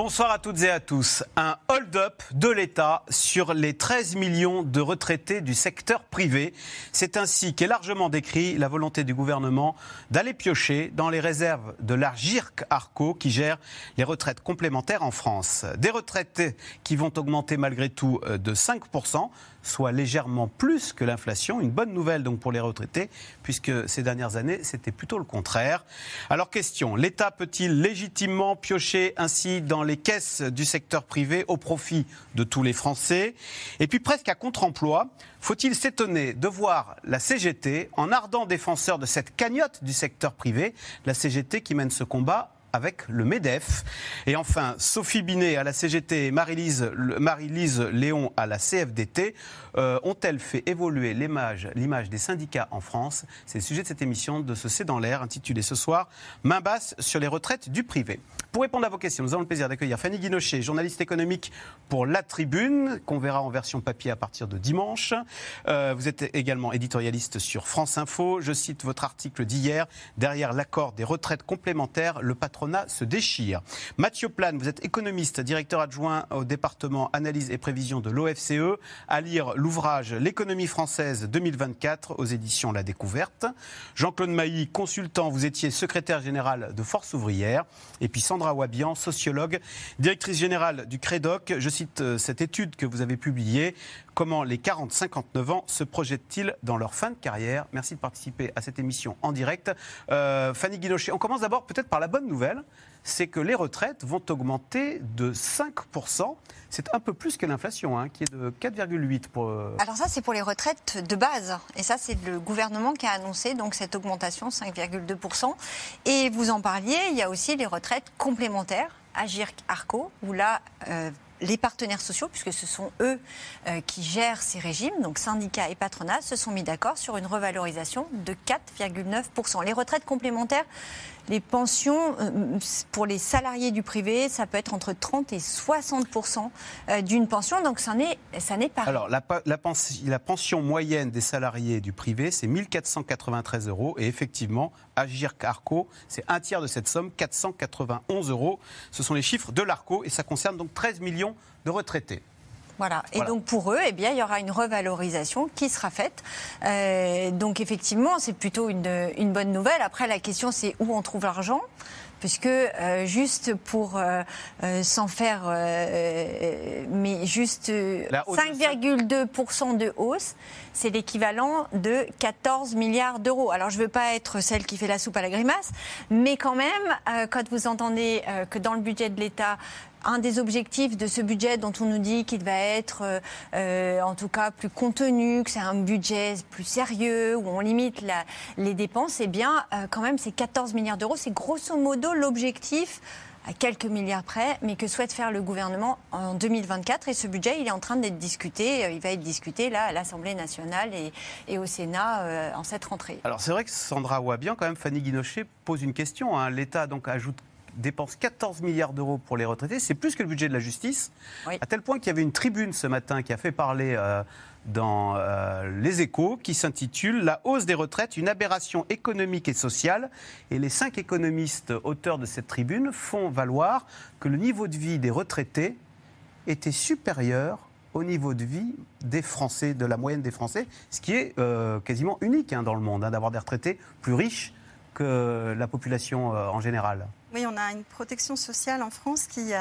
Bonsoir à toutes et à tous. Un hold-up de l'État sur les 13 millions de retraités du secteur privé. C'est ainsi qu'est largement décrit la volonté du gouvernement d'aller piocher dans les réserves de la GIRC Arco qui gère les retraites complémentaires en France. Des retraités qui vont augmenter malgré tout euh, de 5%, soit légèrement plus que l'inflation. Une bonne nouvelle donc pour les retraités, puisque ces dernières années, c'était plutôt le contraire. Alors question, l'État peut-il légitimement piocher ainsi dans les caisses du secteur privé au profit de tous les Français? Et puis presque à contre-emploi, faut-il s'étonner de voir la CGT en ardent défenseur de cette cagnotte du secteur privé, la CGT qui mène ce combat avec le MEDEF. Et enfin, Sophie Binet à la CGT et Marie-Lise Léon à la CFDT euh, ont-elles fait évoluer l'image, des syndicats en France? C'est le sujet de cette émission de ce C'est dans l'air, intitulée ce soir Main basse sur les retraites du privé. Pour répondre à vos questions, nous avons le plaisir d'accueillir Fanny Guinochet, journaliste économique pour La Tribune, qu'on verra en version papier à partir de dimanche. Euh, vous êtes également éditorialiste sur France Info. Je cite votre article d'hier. Derrière l'accord des retraites complémentaires, le se déchire. Mathieu Plane, vous êtes économiste, directeur adjoint au département analyse et prévision de l'OFCE, à lire l'ouvrage L'économie française 2024 aux éditions La Découverte. Jean-Claude Mailly, consultant, vous étiez secrétaire général de Force ouvrière. Et puis Sandra Wabian, sociologue, directrice générale du CREDOC. Je cite euh, cette étude que vous avez publiée. Comment les 40-59 ans se projettent-ils dans leur fin de carrière? Merci de participer à cette émission en direct. Euh, Fanny Guinochet, on commence d'abord peut-être par la bonne nouvelle c'est que les retraites vont augmenter de 5%. C'est un peu plus que l'inflation, hein, qui est de 4,8%. Pour... Euh, Alors ça, c'est pour les retraites de base. Et ça, c'est le gouvernement qui a annoncé donc cette augmentation, 5,2%. Et vous en parliez, il y a aussi les retraites complémentaires, Agirc Arco, où là... Euh, les partenaires sociaux, puisque ce sont eux euh, qui gèrent ces régimes, donc syndicats et patronats, se sont mis d'accord sur une revalorisation de 4,9%. Les retraites complémentaires, les pensions, euh, pour les salariés du privé, ça peut être entre 30 et 60% euh, d'une pension, donc ça n'est, pas. Alors, la, pension moyenne des salariés du privé, c'est 1493 euros. Et effectivement, Agir Carco, c'est un tiers de cette somme, 491 euros. Ce sont les chiffres de l'ARCO et ça concerne donc 13 millions de retraités. Voilà. Et donc pour eux, eh bien, il y aura une revalorisation qui sera faite. Euh, donc effectivement, c'est plutôt une, une, bonne nouvelle. Après, la question, c'est où on trouve l'argent puisque euh, juste pour euh, euh s'en faire, euh, mais juste 5,2% de hausse, c'est l'équivalent de 14 milliards d'euros. Alors je ne veux pas être celle qui fait la soupe à la grimace, mais quand même, quand vous entendez que dans le budget de l'État, un des objectifs de ce budget dont on nous dit qu'il va être euh, euh, en tout cas plus contenu, que c'est un budget plus sérieux, où on limite les dépenses, eh bien euh, quand même c'est 14 milliards d'euros. C'est grosso modo l'objectif à quelques milliards près, mais que souhaite faire le gouvernement en 2024. Et ce budget, il est en train d'être discuté. Il va être discuté là à l'Assemblée nationale et, au Sénat en cette rentrée. Alors c'est vrai que Sandra Ouabian, quand même, Fanny Guinochet pose une question. Hein. L'État donc ajoute dépense 14 milliards d'euros pour les retraités. C'est plus que le budget de la justice. À tel point qu'il y avait une tribune ce matin qui a fait parler euh, dans euh, Les Échos qui s'intitule La hausse des retraites, une aberration économique et sociale. Et les cinq économistes auteurs de cette tribune font valoir que le niveau de vie des retraités était supérieur au niveau de vie des Français, de la moyenne des Français, ce qui est euh, quasiment unique hein, dans le monde, hein, d'avoir des retraités plus riches que la population en général. Oui, on a une protection sociale en France qui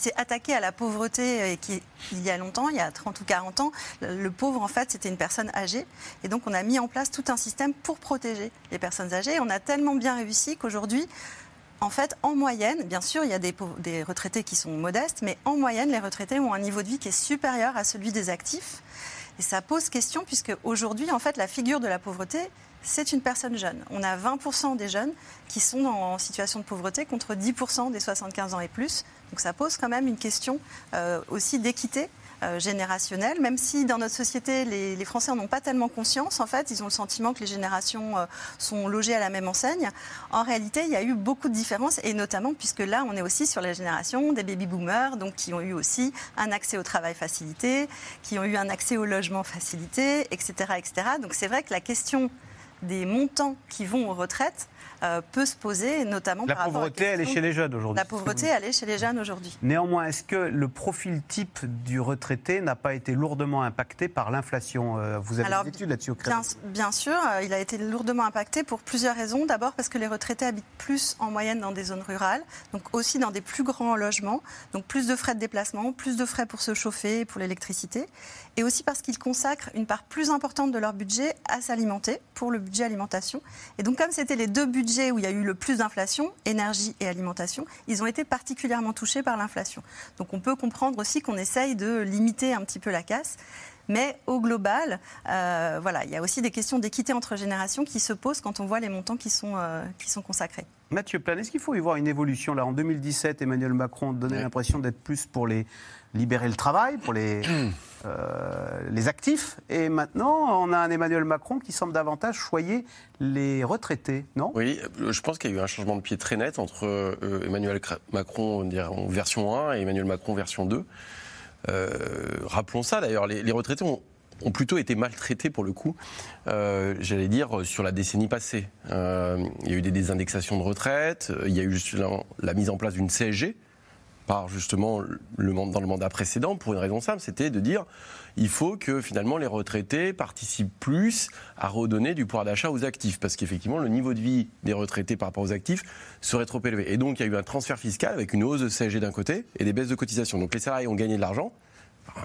s'est attaquée à la pauvreté et qui, il y a longtemps, il y a 30 ou 40 ans, le pauvre, en fait, c'était une personne âgée. Et donc, on a mis en place tout un système pour protéger les personnes âgées. on a tellement bien réussi qu'aujourd'hui, en fait, en moyenne, bien sûr, il y a des, des, retraités qui sont modestes, mais en moyenne, les retraités ont un niveau de vie qui est supérieur à celui des actifs. Et ça pose question, puisque aujourd'hui, en fait, la figure de la pauvreté, c'est une personne jeune. On a 20% des jeunes qui sont en situation de pauvreté contre 10% des 75 ans et plus. Donc ça pose quand même une question euh, aussi d'équité euh, générationnel, même si dans notre société, les, Français n'en ont pas tellement conscience. En fait, ils ont le sentiment que les générations euh, sont logées à la même enseigne. En réalité, il y a eu beaucoup de différences, et notamment puisque là, on est aussi sur la génération des baby-boomers, donc qui ont eu aussi un accès au travail facilité, qui ont eu un accès au logement facilité, etc. etc. Donc c'est vrai que la question des montants qui vont aux retraites euh, peut se poser, notamment la par pauvreté, elle est chez les jeunes aujourd'hui. La pauvreté, elle est chez les jeunes aujourd'hui. Néanmoins, est-ce que le profil type du retraité n'a pas été lourdement impacté par l'inflation euh, Vous avez des études là-dessus au bien, bien, sûr, euh, il a été lourdement impacté pour plusieurs raisons. D'abord parce que les retraités habitent plus en moyenne dans des zones rurales, donc aussi dans des plus grands logements, donc plus de frais de déplacement, plus de frais pour se chauffer, pour l'électricité, et aussi parce qu'ils consacrent une part plus importante de leur budget à s'alimenter, pour le budget alimentation. Et donc comme c'était les deux budgets où il y a eu le plus d'inflation, énergie et alimentation, ils ont été particulièrement touchés par l'inflation. Donc on peut comprendre aussi qu'on essaye de limiter un petit peu la casse. Mais au global, euh, voilà, il y a aussi des questions d'équité entre générations qui se posent quand on voit les montants qui sont, euh, qui sont consacrés. Mathieu Plan, est-ce qu'il faut y voir une évolution là? En 2017, Emmanuel Macron donnait l'impression d'être plus pour les libérer le travail, pour les, euh, les actifs. Et maintenant, on a un Emmanuel Macron qui semble davantage choyer les retraités, non? Oui, je pense qu'il y a eu un changement de pied très net entre Emmanuel Macron en version 1 et Emmanuel Macron version 2. Euh, rappelons ça d'ailleurs, les, retraités ont, plutôt été maltraités pour le coup, euh, j'allais dire, sur la décennie passée. Euh, il y a eu des désindexations de retraite, il y a eu juste la, mise en place d'une CSG par justement dans le mandat précédent pour une raison simple, c'était de dire il faut que finalement les retraités participent plus à redonner du pouvoir d'achat aux actifs, parce qu'effectivement le niveau de vie des retraités par rapport aux actifs serait trop élevé. Et donc il y a eu un transfert fiscal avec une hausse de CSG d'un côté et des baisses de cotisations. Donc les salariés ont gagné de l'argent.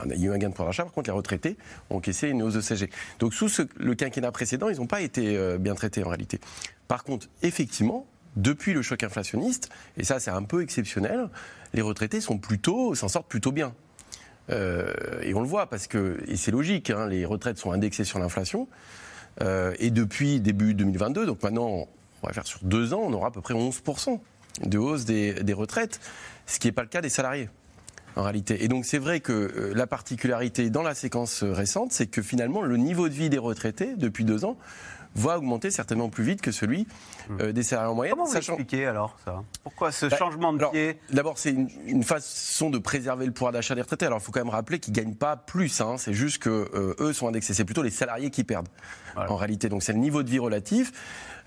Il y a eu un gain de pouvoir d'achat, par contre les retraités ont encaissé une hausse de CSG. Donc sous le quinquennat précédent, ils n'ont pas été euh, bien traités en réalité. Par contre, effectivement, depuis le choc inflationniste, et ça c'est un peu exceptionnel, les retraités sont plutôt, s'en sortent plutôt bien. Euh, et on le voit parce que, et c'est logique, hein, les retraites sont indexées sur l'inflation. Euh, et depuis début 2022, donc maintenant, on va faire sur deux ans, on aura à peu près 11% de hausse des, des retraites, ce qui n'est pas le cas des salariés en réalité. Et donc c'est vrai que euh, la particularité dans la séquence récente, c'est que finalement le niveau de vie des retraités depuis deux ans va augmenter certainement plus vite que celui euh, des salariés en moyenne. Comment vous expliquez alors ça? Pourquoi ce bah, changement de pied? D'abord, c'est une, façon de préserver le pouvoir d'achat des retraités. Alors, il faut quand même rappeler qu'ils gagnent pas plus. Hein. C'est juste que euh, eux sont indexés. C'est plutôt les salariés qui perdent en réalité. Donc, c'est le niveau de vie relatif.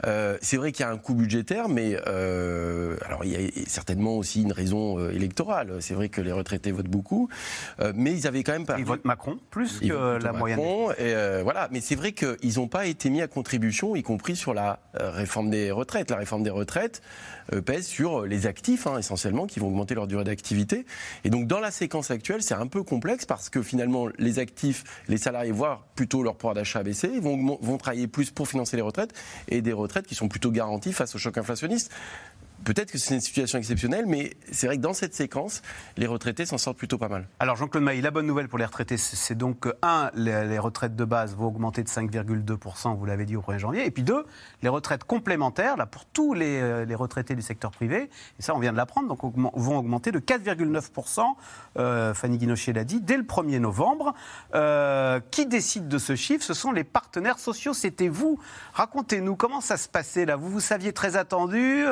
Euh, c'est vrai qu'il y a un coût budgétaire, mais euh, alors il y a certainement aussi une raison euh, électorale. C'est vrai que les retraités votent beaucoup, mais ils avaient quand même pas. Ils votent Macron plus que la moyenne. Et voilà, mais c'est vrai qu'ils n'ont pas été mis à contribution, y compris sur la réforme des retraites. La réforme des retraites pèse sur les actifs hein, essentiellement, qui vont augmenter leur durée d'activité. Et donc dans la séquence actuelle, c'est un peu complexe parce que finalement les actifs, les salariés voient plutôt leur pouvoir d'achat baisser, ils vont, vont travailler plus pour financer les retraites et des retraites qui sont plutôt garanties face au choc inflationniste. Peut-être que c'est une situation exceptionnelle, mais c'est vrai que dans cette séquence, les retraités s'en sortent plutôt pas mal. Alors Jean-Claude Mailly, la bonne nouvelle pour les retraités, c'est donc que, un, les, retraites de base vont augmenter de 5,2%, vous l'avez dit, au 1er janvier, et puis deux, les retraites complémentaires, là, pour tous les, euh, retraités du secteur privé, et ça on vient de l'apprendre, donc vont augmenter de 4,9%, euh, Fanny Guinochet l'a dit, dès le 1er novembre. Euh, qui décide de ce chiffre? Ce sont les partenaires sociaux, c'était vous. Racontez-nous, comment ça se passait là? Vous vous saviez très attendu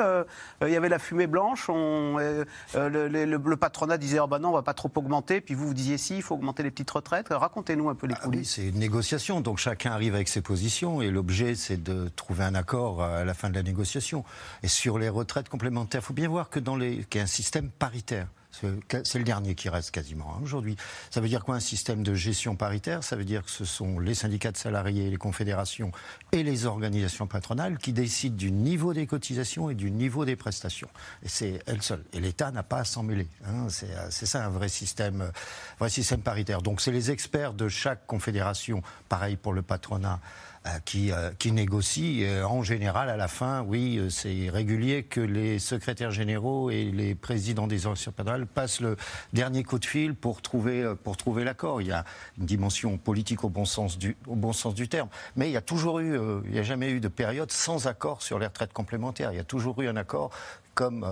il y avait la fumée blanche. Euh, euh, le, patronat disait oh ben non, on va pas trop augmenter. Puis vous vous disiez si, il faut augmenter les petites retraites. Racontez-nous un peu les ah coulisses. oui, c'est une négociation, donc chacun arrive avec ses positions et l'objet c'est de trouver un accord à la fin de la négociation. Et sur les retraites complémentaires, il faut bien voir que dans les, qu'il y a un système paritaire. C'est le dernier qui reste quasiment hein, aujourd'hui. Ça veut dire quoi un système de gestion paritaire? Ça veut dire que ce sont les syndicats de salariés, les confédérations et les organisations patronales qui décident du niveau des cotisations et du niveau des prestations. Et c'est elles seules. Et l'État n'a pas à s'en mêler. Hein. C'est ça un vrai système, vrai système paritaire. Donc c'est les experts de chaque confédération, pareil pour le patronat. Euh, qui, euh, négocie. en général, à la fin, oui, euh, c'est régulier que les secrétaires généraux et les présidents des organisations patronales passent le dernier coup de fil pour trouver, pour trouver l'accord. Il y a une dimension politique au bon sens du, au bon sens du terme. Mais il y a toujours eu, il n'y a jamais eu de période sans accord sur les retraites complémentaires. Il y a toujours eu un accord comme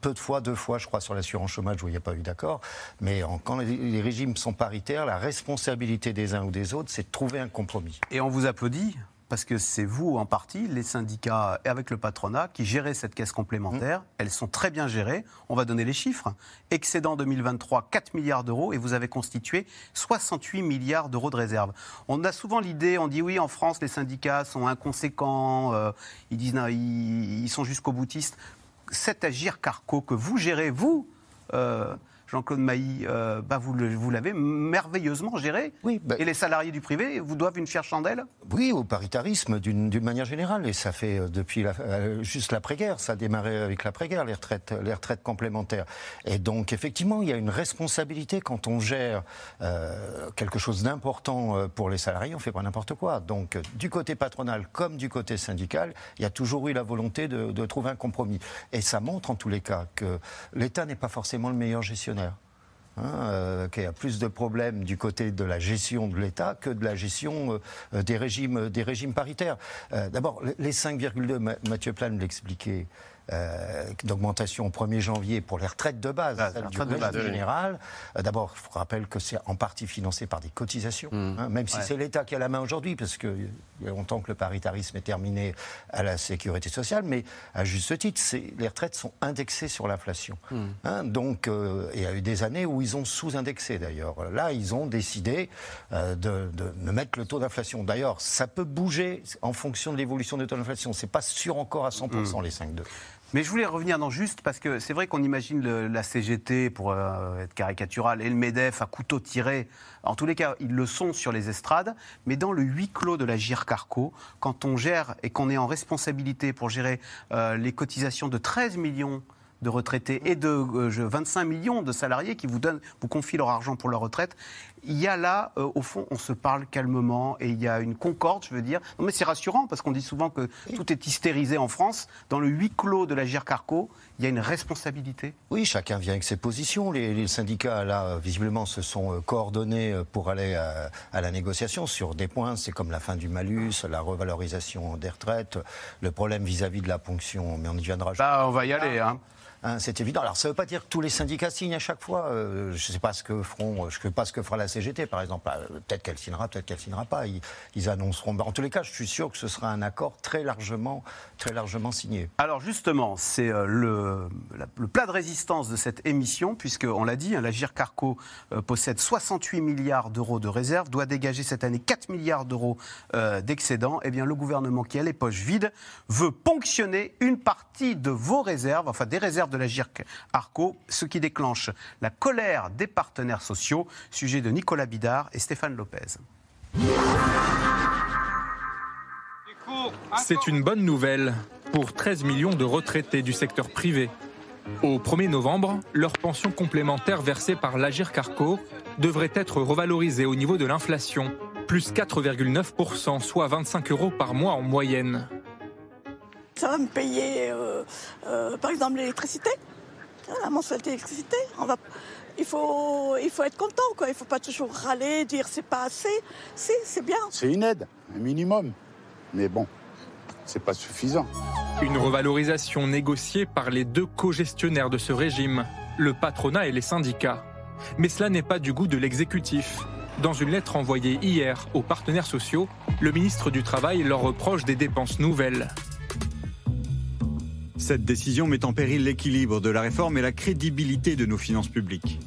peu de fois, deux fois, je crois, sur l'assurance chômage où il n'y a pas eu d'accord. Mais quand les, régimes sont paritaires, la responsabilité des uns ou des autres, c'est de trouver un compromis. Et on vous applaudit parce que c'est vous en partie, les syndicats et avec le patronat, qui gérez cette caisse complémentaire. Mmh. Elles sont très bien gérées. On va donner les chiffres. Excédent 2023, 4 milliards d'euros et vous avez constitué 68 milliards d'euros de réserve. On a souvent l'idée, on dit oui, en France, les syndicats sont inconséquents, euh, ils disent non, ils, sont jusqu'au boutiste. Cet agir carco que vous gérez, vous, euh, Jean-Claude Mailly, euh, bah vous, vous l'avez merveilleusement géré. Oui, bah et les salariés du privé vous doivent une fière chandelle? Oui, au paritarisme d'une manière générale. Et ça fait euh, depuis la, euh, juste l'après-guerre. Ça a démarré avec l'après-guerre, les retraites, les retraites complémentaires. Et donc, effectivement, il y a une responsabilité quand on gère quelque chose d'important pour les salariés. On ne fait pas n'importe quoi. Donc, du côté patronal comme du côté syndical, il y a toujours eu la volonté de, de trouver un compromis. Et ça montre en tous les cas que l'État n'est pas forcément le meilleur gestionnaire. Hein, euh, qui a plus de problèmes du côté de la gestion de l'État que de la gestion euh, des, régimes, des régimes paritaires. Euh, d'abord, les 5,2, Mathieu Plane l'expliquait, euh, d'augmentation au 1er janvier pour les retraites de base, ah, du régime général. Euh, d'abord, je vous rappelle que c'est en partie financé par des cotisations, mmh. hein, même si c'est l'État qui a la main aujourd'hui, parce qu'il y a longtemps que le paritarisme est terminé à la sécurité sociale, mais à juste titre, les retraites sont indexées sur l'inflation. Mmh. Hein, donc, euh, il y a eu des années où ils ont sous-indexé d'ailleurs. Là, ils ont décidé de, de, mettre le taux d'inflation. D'ailleurs, ça peut bouger en fonction de l'évolution du taux d'inflation. C'est pas sûr encore à 100% mmh. les 5,2. Mais je voulais revenir dans juste parce que c'est vrai qu'on imagine la CGT pour euh, être caricatural et le MEDEF à couteau tiré. En tous les cas, ils le sont sur les estrades, mais dans le huis clos de la GIR-Carco, quand on gère et qu'on est en responsabilité pour gérer euh, les cotisations de 13 millions de retraités et de 25 euh, millions de salariés qui vous, confient leur argent pour leur retraite. Il y a là, euh, au fond, on se parle calmement et il y a une concorde, je veux dire. Non, mais c'est rassurant parce qu'on dit souvent que tout est hystérisé en France. Dans le huis clos de la GIR-Carco, il y a une responsabilité. Oui, chacun vient avec ses positions. Les, syndicats, là, visiblement, se sont euh, coordonnés pour aller à, la négociation sur des points. C'est comme la fin du malus, la revalorisation des retraites, le problème vis-à-vis de la ponction. Mais on y viendra. Bah, on va y aller. Hein. Hein, c'est évident. Alors ça ne veut pas dire que tous les syndicats signent à chaque fois. Euh, je ne sais pas ce que feront, je sais pas ce que fera la CGT par exemple. Euh, peut-être qu'elle signera, peut-être qu'elle signera pas. Ils, annonceront. En tous les cas, je suis sûr que ce sera un accord très largement, très largement signé. Alors justement, c'est euh, le, plat de résistance de cette émission, puisque on l'a dit, hein, la GIR Carco possède 68 milliards d'euros de réserves, doit dégager cette année 4 milliards d'euros d'excédent. Eh bien, le gouvernement qui a les poches vides veut ponctionner une partie de vos réserves, enfin des réserves de la GIRC Arco, ce qui déclenche la colère des partenaires sociaux. Sujet de Nicolas Bidard et Stéphane Lopez. C'est une bonne nouvelle pour 13 millions de retraités du secteur privé. Au 1er novembre, leur pension complémentaire versée par l'Agir Carco devrait être revalorisée au niveau de l'inflation, plus 4,9%, soit 25 euros par mois en moyenne. Ça va me payer, euh, euh, par exemple, l'électricité, hein, la mensualité d'électricité. Va... Il, faut, il faut être content, quoi. Il ne faut pas toujours râler, dire c'est pas assez. Si, c'est bien. C'est une aide, un minimum. Mais bon, c'est pas suffisant. Une revalorisation négociée par les deux co-gestionnaires de ce régime, le patronat et les syndicats. Mais cela n'est pas du goût de l'exécutif. Dans une lettre envoyée hier aux partenaires sociaux, le ministre du Travail leur reproche des dépenses nouvelles. Cette décision met en péril l'équilibre de la réforme et la crédibilité de nos finances publiques.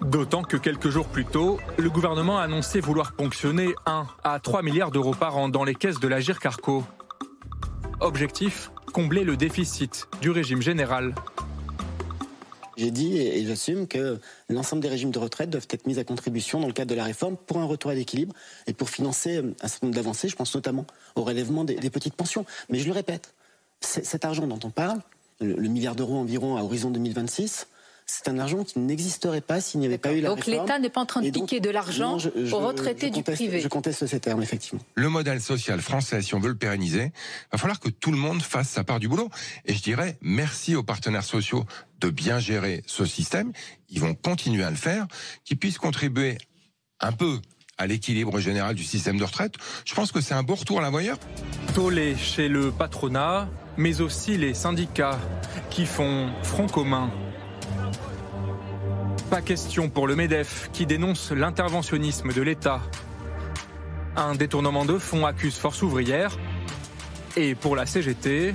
D'autant que quelques jours plus tôt, le gouvernement a annoncé vouloir ponctionner 1 à 3 milliards d'euros par an dans les caisses de l'Agir Carco. Objectif combler le déficit du régime général. J'ai dit et j'assume que l'ensemble des régimes de retraite doivent être mis à contribution dans le cadre de la réforme pour un retour à l'équilibre et pour financer un certain nombre d'avancées. Je pense notamment au relèvement des, des petites pensions. Mais je le répète, cet argent dont on parle, le, milliard d'euros environ à horizon 2026, c'est un argent qui n'existerait pas s'il n'y avait pas eu la donc réforme. Donc l'État n'est pas en train de piquer de l'argent aux retraités du privé. Je conteste ces termes, effectivement. Le modèle social français, si on veut le pérenniser, il va falloir que tout le monde fasse sa part du boulot. Et je dirais merci aux partenaires sociaux de bien gérer ce système. Ils vont continuer à le faire, qu'ils puissent contribuer un peu à l'équilibre général du système de retraite. Je pense que c'est un beau retour à la voyeur. Tollé chez le patronat, mais aussi les syndicats qui font front commun. Pas question pour le MEDEF qui dénonce l'interventionnisme de l'État. Un détournement de fonds accuse Force ouvrière. Et pour la CGT,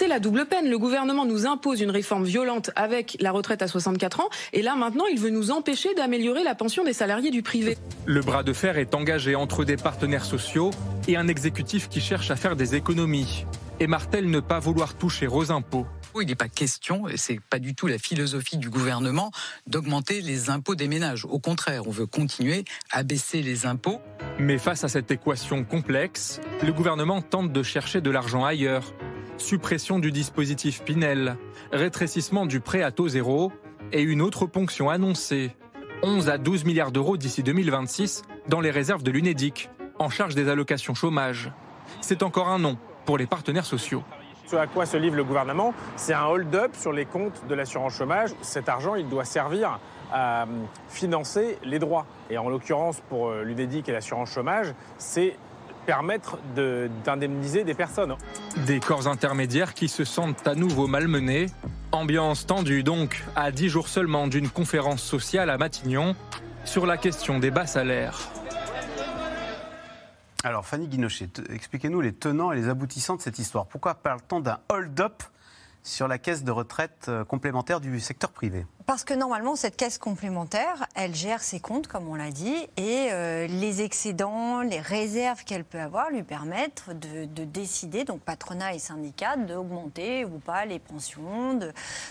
c'est la double peine. Le gouvernement nous impose une réforme violente avec la retraite à 64 ans, et là maintenant, il veut nous empêcher d'améliorer la pension des salariés du privé. Le bras de fer est engagé entre des partenaires sociaux et un exécutif qui cherche à faire des économies et martèle ne pas vouloir toucher aux impôts. Il n'est pas question, et c'est pas du tout la philosophie du gouvernement, d'augmenter les impôts des ménages. Au contraire, on veut continuer à baisser les impôts. Mais face à cette équation complexe, le gouvernement tente de chercher de l'argent ailleurs suppression du dispositif Pinel, rétrécissement du prêt à taux zéro et une autre ponction annoncée. 11 à 12 milliards d'euros d'ici 2026 dans les réserves de l'UNEDIC, en charge des allocations chômage. C'est encore un nom pour les partenaires sociaux. Ce à quoi se livre le gouvernement, c'est un hold-up sur les comptes de l'assurance chômage. Cet argent, il doit servir à financer les droits. Et en l'occurrence, pour euh, l'UNEDIC et l'assurance chômage, c'est permettre d'indemniser des personnes. Des corps intermédiaires qui se sentent à nouveau malmenés. Ambiance tendue donc à 10 jours seulement d'une conférence sociale à Matignon sur la question des bas salaires. Alors Fanny Guinochet, expliquez-nous les tenants et les aboutissants de cette histoire. Pourquoi parle-t-on d'un hold-up sur la caisse de retraite euh, complémentaire du secteur privé parce que normalement, cette caisse complémentaire, elle gère ses comptes, comme on l'a dit, et euh, les excédents, les réserves qu'elle peut avoir lui permettent de, décider, donc patronat et syndicats, d'augmenter ou pas les pensions,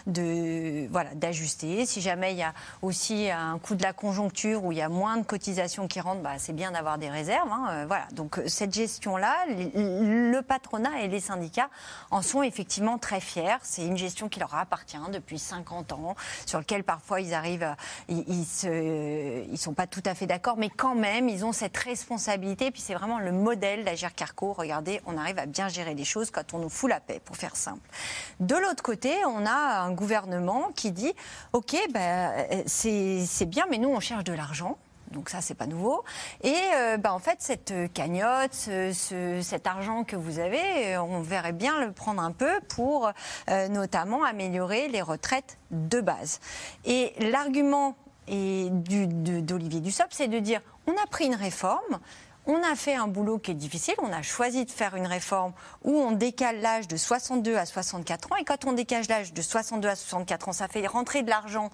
de, voilà, d'ajuster. Si jamais il y a aussi un coup de la conjoncture où il y a moins de cotisations qui rentrent, bah, c'est bien d'avoir des réserves. Hein, euh, voilà. Donc cette gestion-là, le patronat et les syndicats en sont effectivement très fiers. C'est une gestion qui leur appartient depuis 50 ans, sur parfois ils arrivent, ils, ils, sont pas tout à fait d'accord, mais quand même ils ont cette responsabilité. Puis c'est vraiment le modèle d'Agir Carco. Regardez, on arrive à bien gérer les choses quand on nous fout la paix, pour faire simple. De l'autre côté, on a un gouvernement qui dit, ok, ben, c'est bien, mais nous on cherche de l'argent donc ça c'est pas nouveau. Et euh, bah, en fait cette cagnotte, cet argent que vous avez, euh, on verrait bien le prendre un peu pour euh, notamment améliorer les retraites de base. Et l'argument d'Olivier Dussopt, c'est de dire on a pris une réforme. On a fait un boulot qui est difficile, on a choisi de faire une réforme où on décale l'âge de 62 à 64 ans, et quand on décale l'âge de 62 à 64 ans, ça fait rentrer de l'argent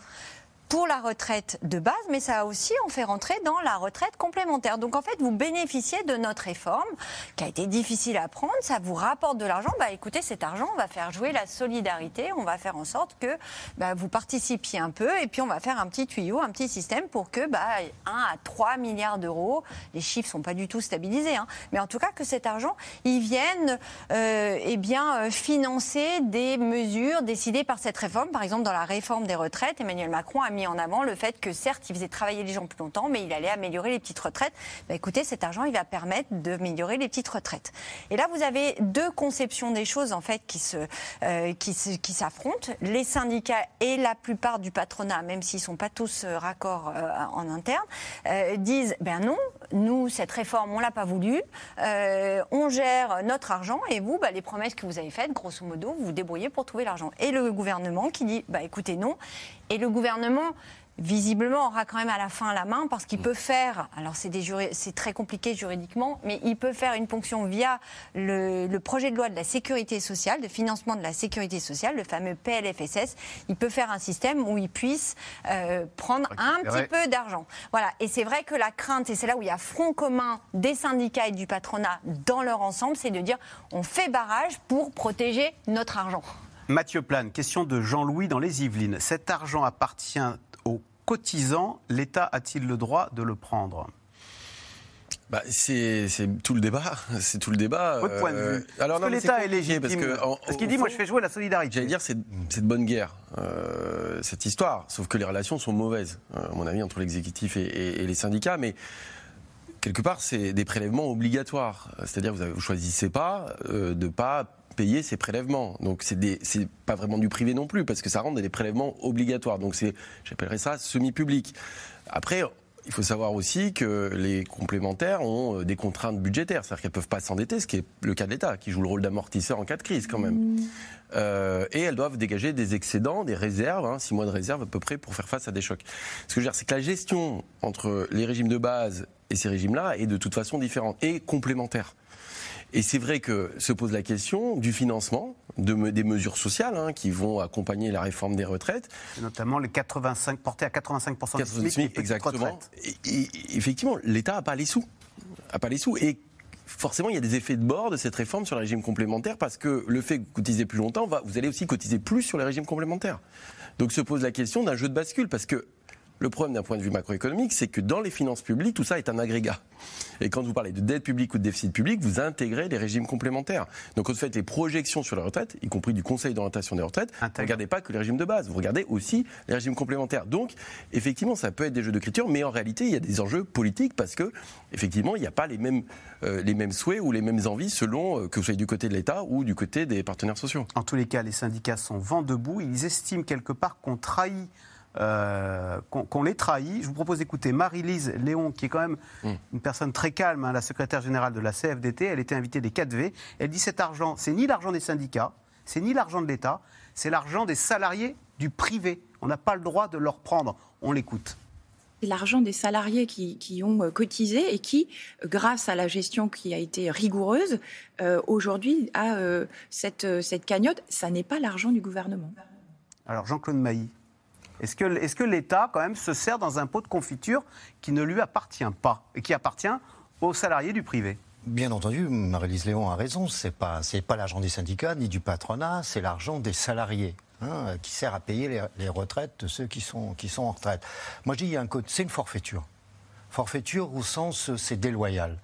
pour la retraite de base, mais ça aussi on fait rentrer dans la retraite complémentaire. Donc en fait, vous bénéficiez de notre réforme qui a été difficile à prendre, ça vous rapporte de l'argent. Bah écoutez, cet argent, on va faire jouer la solidarité, on va faire en sorte que bah, vous participiez un peu et puis on va faire un petit tuyau, un petit système pour que bah, 1 à 3 milliards d'euros, les chiffres sont pas du tout stabilisés, hein, mais en tout cas que cet argent, il vienne euh, eh bien, euh, financer des mesures décidées par cette réforme. Par exemple, dans la réforme des retraites, Emmanuel Macron a mis en avant le fait que certes, il faisait travailler les gens plus longtemps, mais il allait améliorer les petites retraites. Bah, écoutez, cet argent, il va permettre d'améliorer les petites retraites. Et là, vous avez deux conceptions des choses en fait qui se euh, qui, qui s'affrontent. Les syndicats et la plupart du patronat, même s'ils sont pas tous euh, raccords euh, en interne, disent ben non, nous cette réforme, on l'a pas voulu, on gère notre argent et vous, bah, les promesses que vous avez faites, grosso modo, vous vous débrouillez pour trouver l'argent. Et le gouvernement qui dit bah écoutez non, et le gouvernement visiblement aura quand même à la fin la main parce qu'il peut faire, alors c'est, c'est très compliqué juridiquement, mais il peut faire une ponction via le, projet de loi de la sécurité sociale, de financement de la sécurité sociale, le fameux PLFSS. Il peut faire un système où il puisse euh, prendre un petit peu d'argent. Voilà. Et c'est vrai que la crainte, et c'est là où il y a front commun des syndicats et du patronat dans leur ensemble, c'est de dire on fait barrage pour protéger notre argent. Mathieu Plane, question de Jean-Louis dans les Yvelines. Cet argent appartient aux cotisants. L'État a-t-il le droit de le prendre? Bah, c'est tout le débat. C'est tout le débat. Votre point de vue. Euh, alors, que l'État est légitime Parce qu'il dit, moi, je fais jouer la solidarité. J'allais dire, c'est de bonne guerre, euh, cette histoire. Sauf que les relations sont mauvaises, euh, à mon avis, entre l'exécutif et, les syndicats. Mais quelque part, c'est des prélèvements obligatoires. C'est-à-dire, vous ne choisissez pas de ne pas payer ces prélèvements. Donc c'est c'est pas vraiment du privé non plus parce que ça rend des prélèvements obligatoires. Donc c'est, j'appellerais ça semi-public. Après, il faut savoir aussi que les complémentaires ont euh, des contraintes budgétaires, c'est-à-dire qu'elles ne peuvent pas s'endetter, ce qui est le cas de l'État, qui joue le rôle d'amortisseur en cas de crise quand même. Euh, et elles doivent dégager des excédents, des réserves, hein, six mois de réserve à peu près pour faire face à des chocs. Ce que je veux dire, c'est que la gestion entre les régimes de base et ces régimes-là est de toute façon différente et complémentaire. Et c'est vrai que se pose la question du financement de, des mesures sociales hein, qui vont accompagner la réforme des retraites. Notamment les 85, portés à 85% du 80 SMIC, SMIC, exactement. Et, et- effectivement, l'État n'a pas les sous. A pas les sous. Et forcément, il y a des effets de bord de cette réforme sur les régimes complémentaires parce que le fait que vous cotisez plus longtemps, va, vous allez aussi cotiser plus sur les régimes complémentaires. Donc se pose la question d'un jeu de bascule parce que le problème d'un point de vue macroéconomique, c'est que dans les finances publiques, tout ça est un agrégat. Et quand vous parlez de dette publique ou de déficit public, vous intégrez les régimes complémentaires. Donc quand vous faites les projections sur les retraites, y compris du Conseil d'orientation des retraites, vous ne regardez pas que les régimes de base, vous regardez aussi les régimes complémentaires. Donc effectivement, ça peut être des jeux d'écriture, mais en réalité, il y a des enjeux politiques parce que effectivement, il n'y a pas les mêmes, euh, les mêmes souhaits ou les mêmes envies selon euh, que vous soyez du côté de l'État ou du côté des partenaires sociaux. En tous les cas, les syndicats sont vent debout. Ils estiment quelque part qu'on trahit. Euh, qu'on les trahit. Je vous propose d'écouter Marie-Lise Léon, qui est quand même une personne très calme, hein, la secrétaire générale de la CFDT. Elle était invitée des 4V. Elle dit cet argent, c'est ni l'argent des syndicats, c'est ni l'argent de l'État, c'est l'argent des salariés du privé. On n'a pas le droit de leur prendre. On l'écoute. C'est l'argent des salariés qui, qui ont euh, cotisé et qui, grâce à la gestion qui a été rigoureuse, euh, aujourd'hui a euh, cette, cette cagnotte. Ça n'est pas l'argent du gouvernement. Alors Jean-Claude Mailly, est-ce que, l'État quand même se sert dans un pot de confiture qui ne lui appartient pas et qui appartient aux salariés du privé? Bien entendu, Marie-Lise Léon a raison. Pas c'est pas l'argent des syndicats ni du patronat, c'est l'argent des salariés. hein, qui sert à payer les, retraites de ceux qui sont, en retraite. Moi, je dis, il c'est une forfaiture. Forfaiture au sens, euh, c'est déloyal.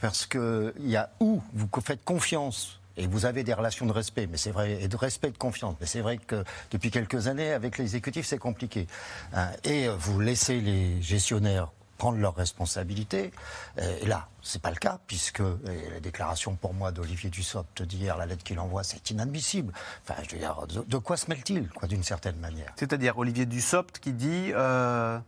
Parce qu'il y a où vous faites confiance et vous avez des relations de respect, mais c'est vrai, et de respect de confiance. Mais c'est vrai que depuis quelques années, avec l'exécutif, c'est compliqué. Hein, Et vous laissez les gestionnaires prendre leurs responsabilités. Euh, Et là, c'est pas le cas, puisque la déclaration pour moi d'Olivier Dussopt d'hier, la lettre qu'il envoie, c'est inadmissible. Enfin, je veux dire, de, de quoi se mêle-t-il, quoi, d'une certaine manière? C'est-à-dire Olivier Dussopt qui dit. euh,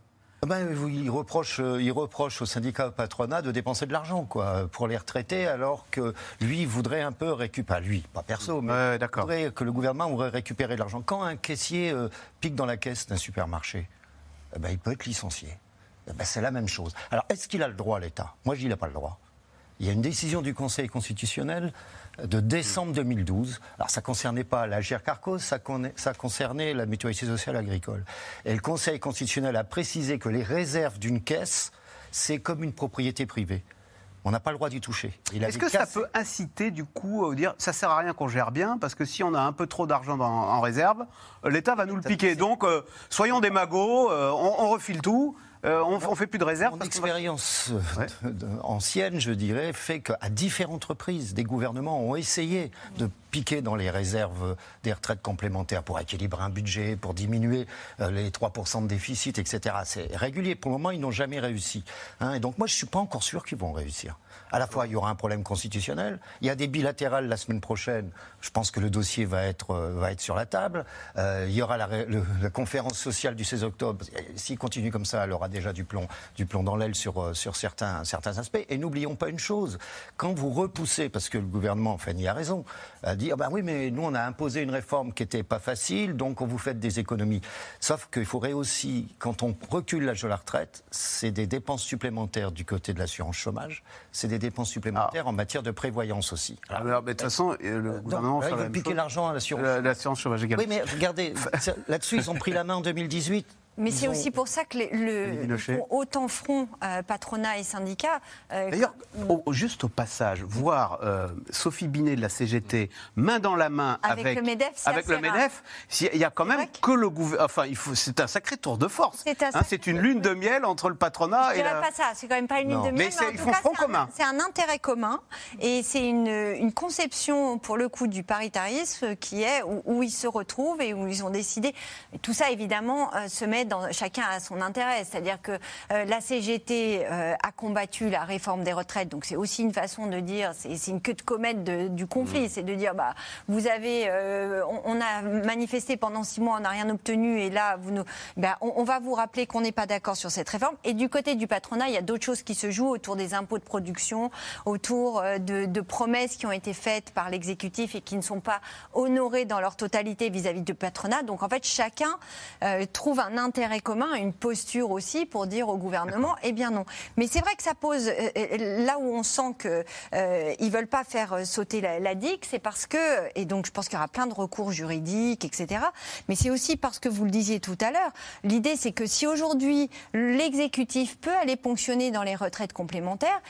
ben, il, reproche, euh, il reproche au syndicat patronat de dépenser de l'argent quoi, pour les retraités, alors que lui voudrait un peu récupérer, lui, pas perso, mais voudrait que le gouvernement voudrait récupérer de l'argent. Quand un caissier euh, pique dans la caisse d'un supermarché, eh ben, il peut être licencié. Eh ben, c'est la même chose. Alors, est-ce qu'il a le droit, l'État? Moi, je dis qu'il n'a pas le droit. Il y a une décision du Conseil constitutionnel de décembre 2012. Alors, ça ne concernait pas la Carcos, ça, con- ça concernait la mutualité sociale agricole. Et le Conseil constitutionnel a précisé que les réserves d'une caisse, c'est comme une propriété privée. On n'a pas le droit d'y toucher. Est-ce que ça peut inciter du coup à dire ça sert à rien qu'on gère bien parce que si on a un peu trop d'argent en réserve, euh, l'État va nous le piquer. Donc euh, soyons des magots, euh, on, on refile tout, euh, on, on fait plus de réserve. Qu'on va- expérience euh, ancienne, je dirais, fait qu'à différentes reprises, des gouvernements ont essayé de piquer dans les réserves des retraites complémentaires pour équilibrer un budget, pour diminuer euh, les 3% de déficit, etc. C'est régulier. Pour le moment, ils n'ont jamais réussi. hein. et donc moi, je ne suis pas encore sûr qu'ils vont réussir. À la fois, il y aura un problème constitutionnel. Il y a des bilatérales la semaine prochaine. Je pense que le dossier va être, euh, va être sur la table. Euh, il y aura la, conférence sociale du 16 octobre. S'il continue comme ça, elle aura déjà du plomb, du plomb dans l'aile sur, sur certains, certains aspects. Et n'oublions pas une chose. Quand vous repoussez, parce que le gouvernement, enfin, y a raison, à dire, bah oui, mais nous, on a imposé une réforme qui n'était pas facile, donc on vous fait des économies. Sauf qu'il faudrait aussi, quand on recule l'âge de la retraite, c'est des dépenses supplémentaires du côté de l'assurance chômage, c'est des dépenses supplémentaires en matière de prévoyance aussi. Alors, mais de toute façon, euh, le gouvernement là, fera ils la veulent même piquer l'argent à l'assurance. La- L'assurance chômage également. Oui, mais regardez, là-dessus, ils ont pris la main en 2018. Mais c'est aussi pour ça que les- le, autant front euh, patronat et syndicats. euh, D'ailleurs, au- juste au passage, voir euh, Sophie Binet de la CGT main dans la main Avec avec, le MEDEF, c'est avec le. MEDEF, il y a quand même que le gouvernement. Enfin, il faut. C'est un sacré tour de force. C'est un Hein, sacré C'est une lune de miel entre le patronat Je et dirais la. pas ça, c'est quand même pas une Non. de miel, Mais mais, ils font cas, front c'est un- commun. C'est un intérêt commun et c'est une, une conception, pour le coup, du paritarisme qui est où, où ils se retrouvent et où ils ont décidé. Tout ça, évidemment, euh, se met dans, chacun a son intérêt. C'est-à-dire que la CGT a combattu la réforme des retraites, donc c'est aussi une façon de dire, c'est une queue de comète du conflit, mmh. c'est de dire, bah, vous avez, on, a manifesté pendant six mois, on n'a rien obtenu, et là, vous nous, bah, on, va vous rappeler qu'on n'est pas d'accord sur cette réforme. Et du côté du patronat, il y a d'autres choses qui se jouent autour des impôts de production, autour de, de promesses qui ont été faites par l'exécutif et qui ne sont pas honorées dans leur totalité vis-à-vis du patronat. Donc en fait, chacun euh, trouve un intérêt commun, une posture aussi pour dire au gouvernement, eh bien non. Mais c'est vrai que ça pose, euh, euh, là où on sent qu'ils ne veulent pas faire sauter la, la digue, c'est parce que, et donc je pense qu'il y aura plein de recours juridiques, etc. Mais c'est aussi parce que vous le disiez tout à l'heure, l'idée c'est que si aujourd'hui l'exécutif peut aller ponctionner dans les retraites complémentaires,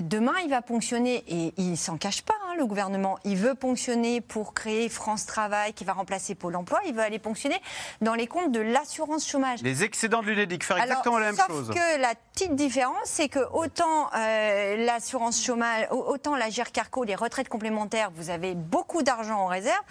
Demain, il va ponctionner, et il s'en cache pas, hein, le gouvernement. Il veut ponctionner pour créer France Travail, qui va remplacer Pôle emploi. Il veut aller ponctionner dans les comptes de l'assurance chômage. Les excédents de l'UNEDIC, faire exactement la même chose. Sauf que la petite différence, c'est que autant euh, l'assurance chômage, autant la GERCARCO, les retraites complémentaires, vous avez beaucoup d'argent en réserve.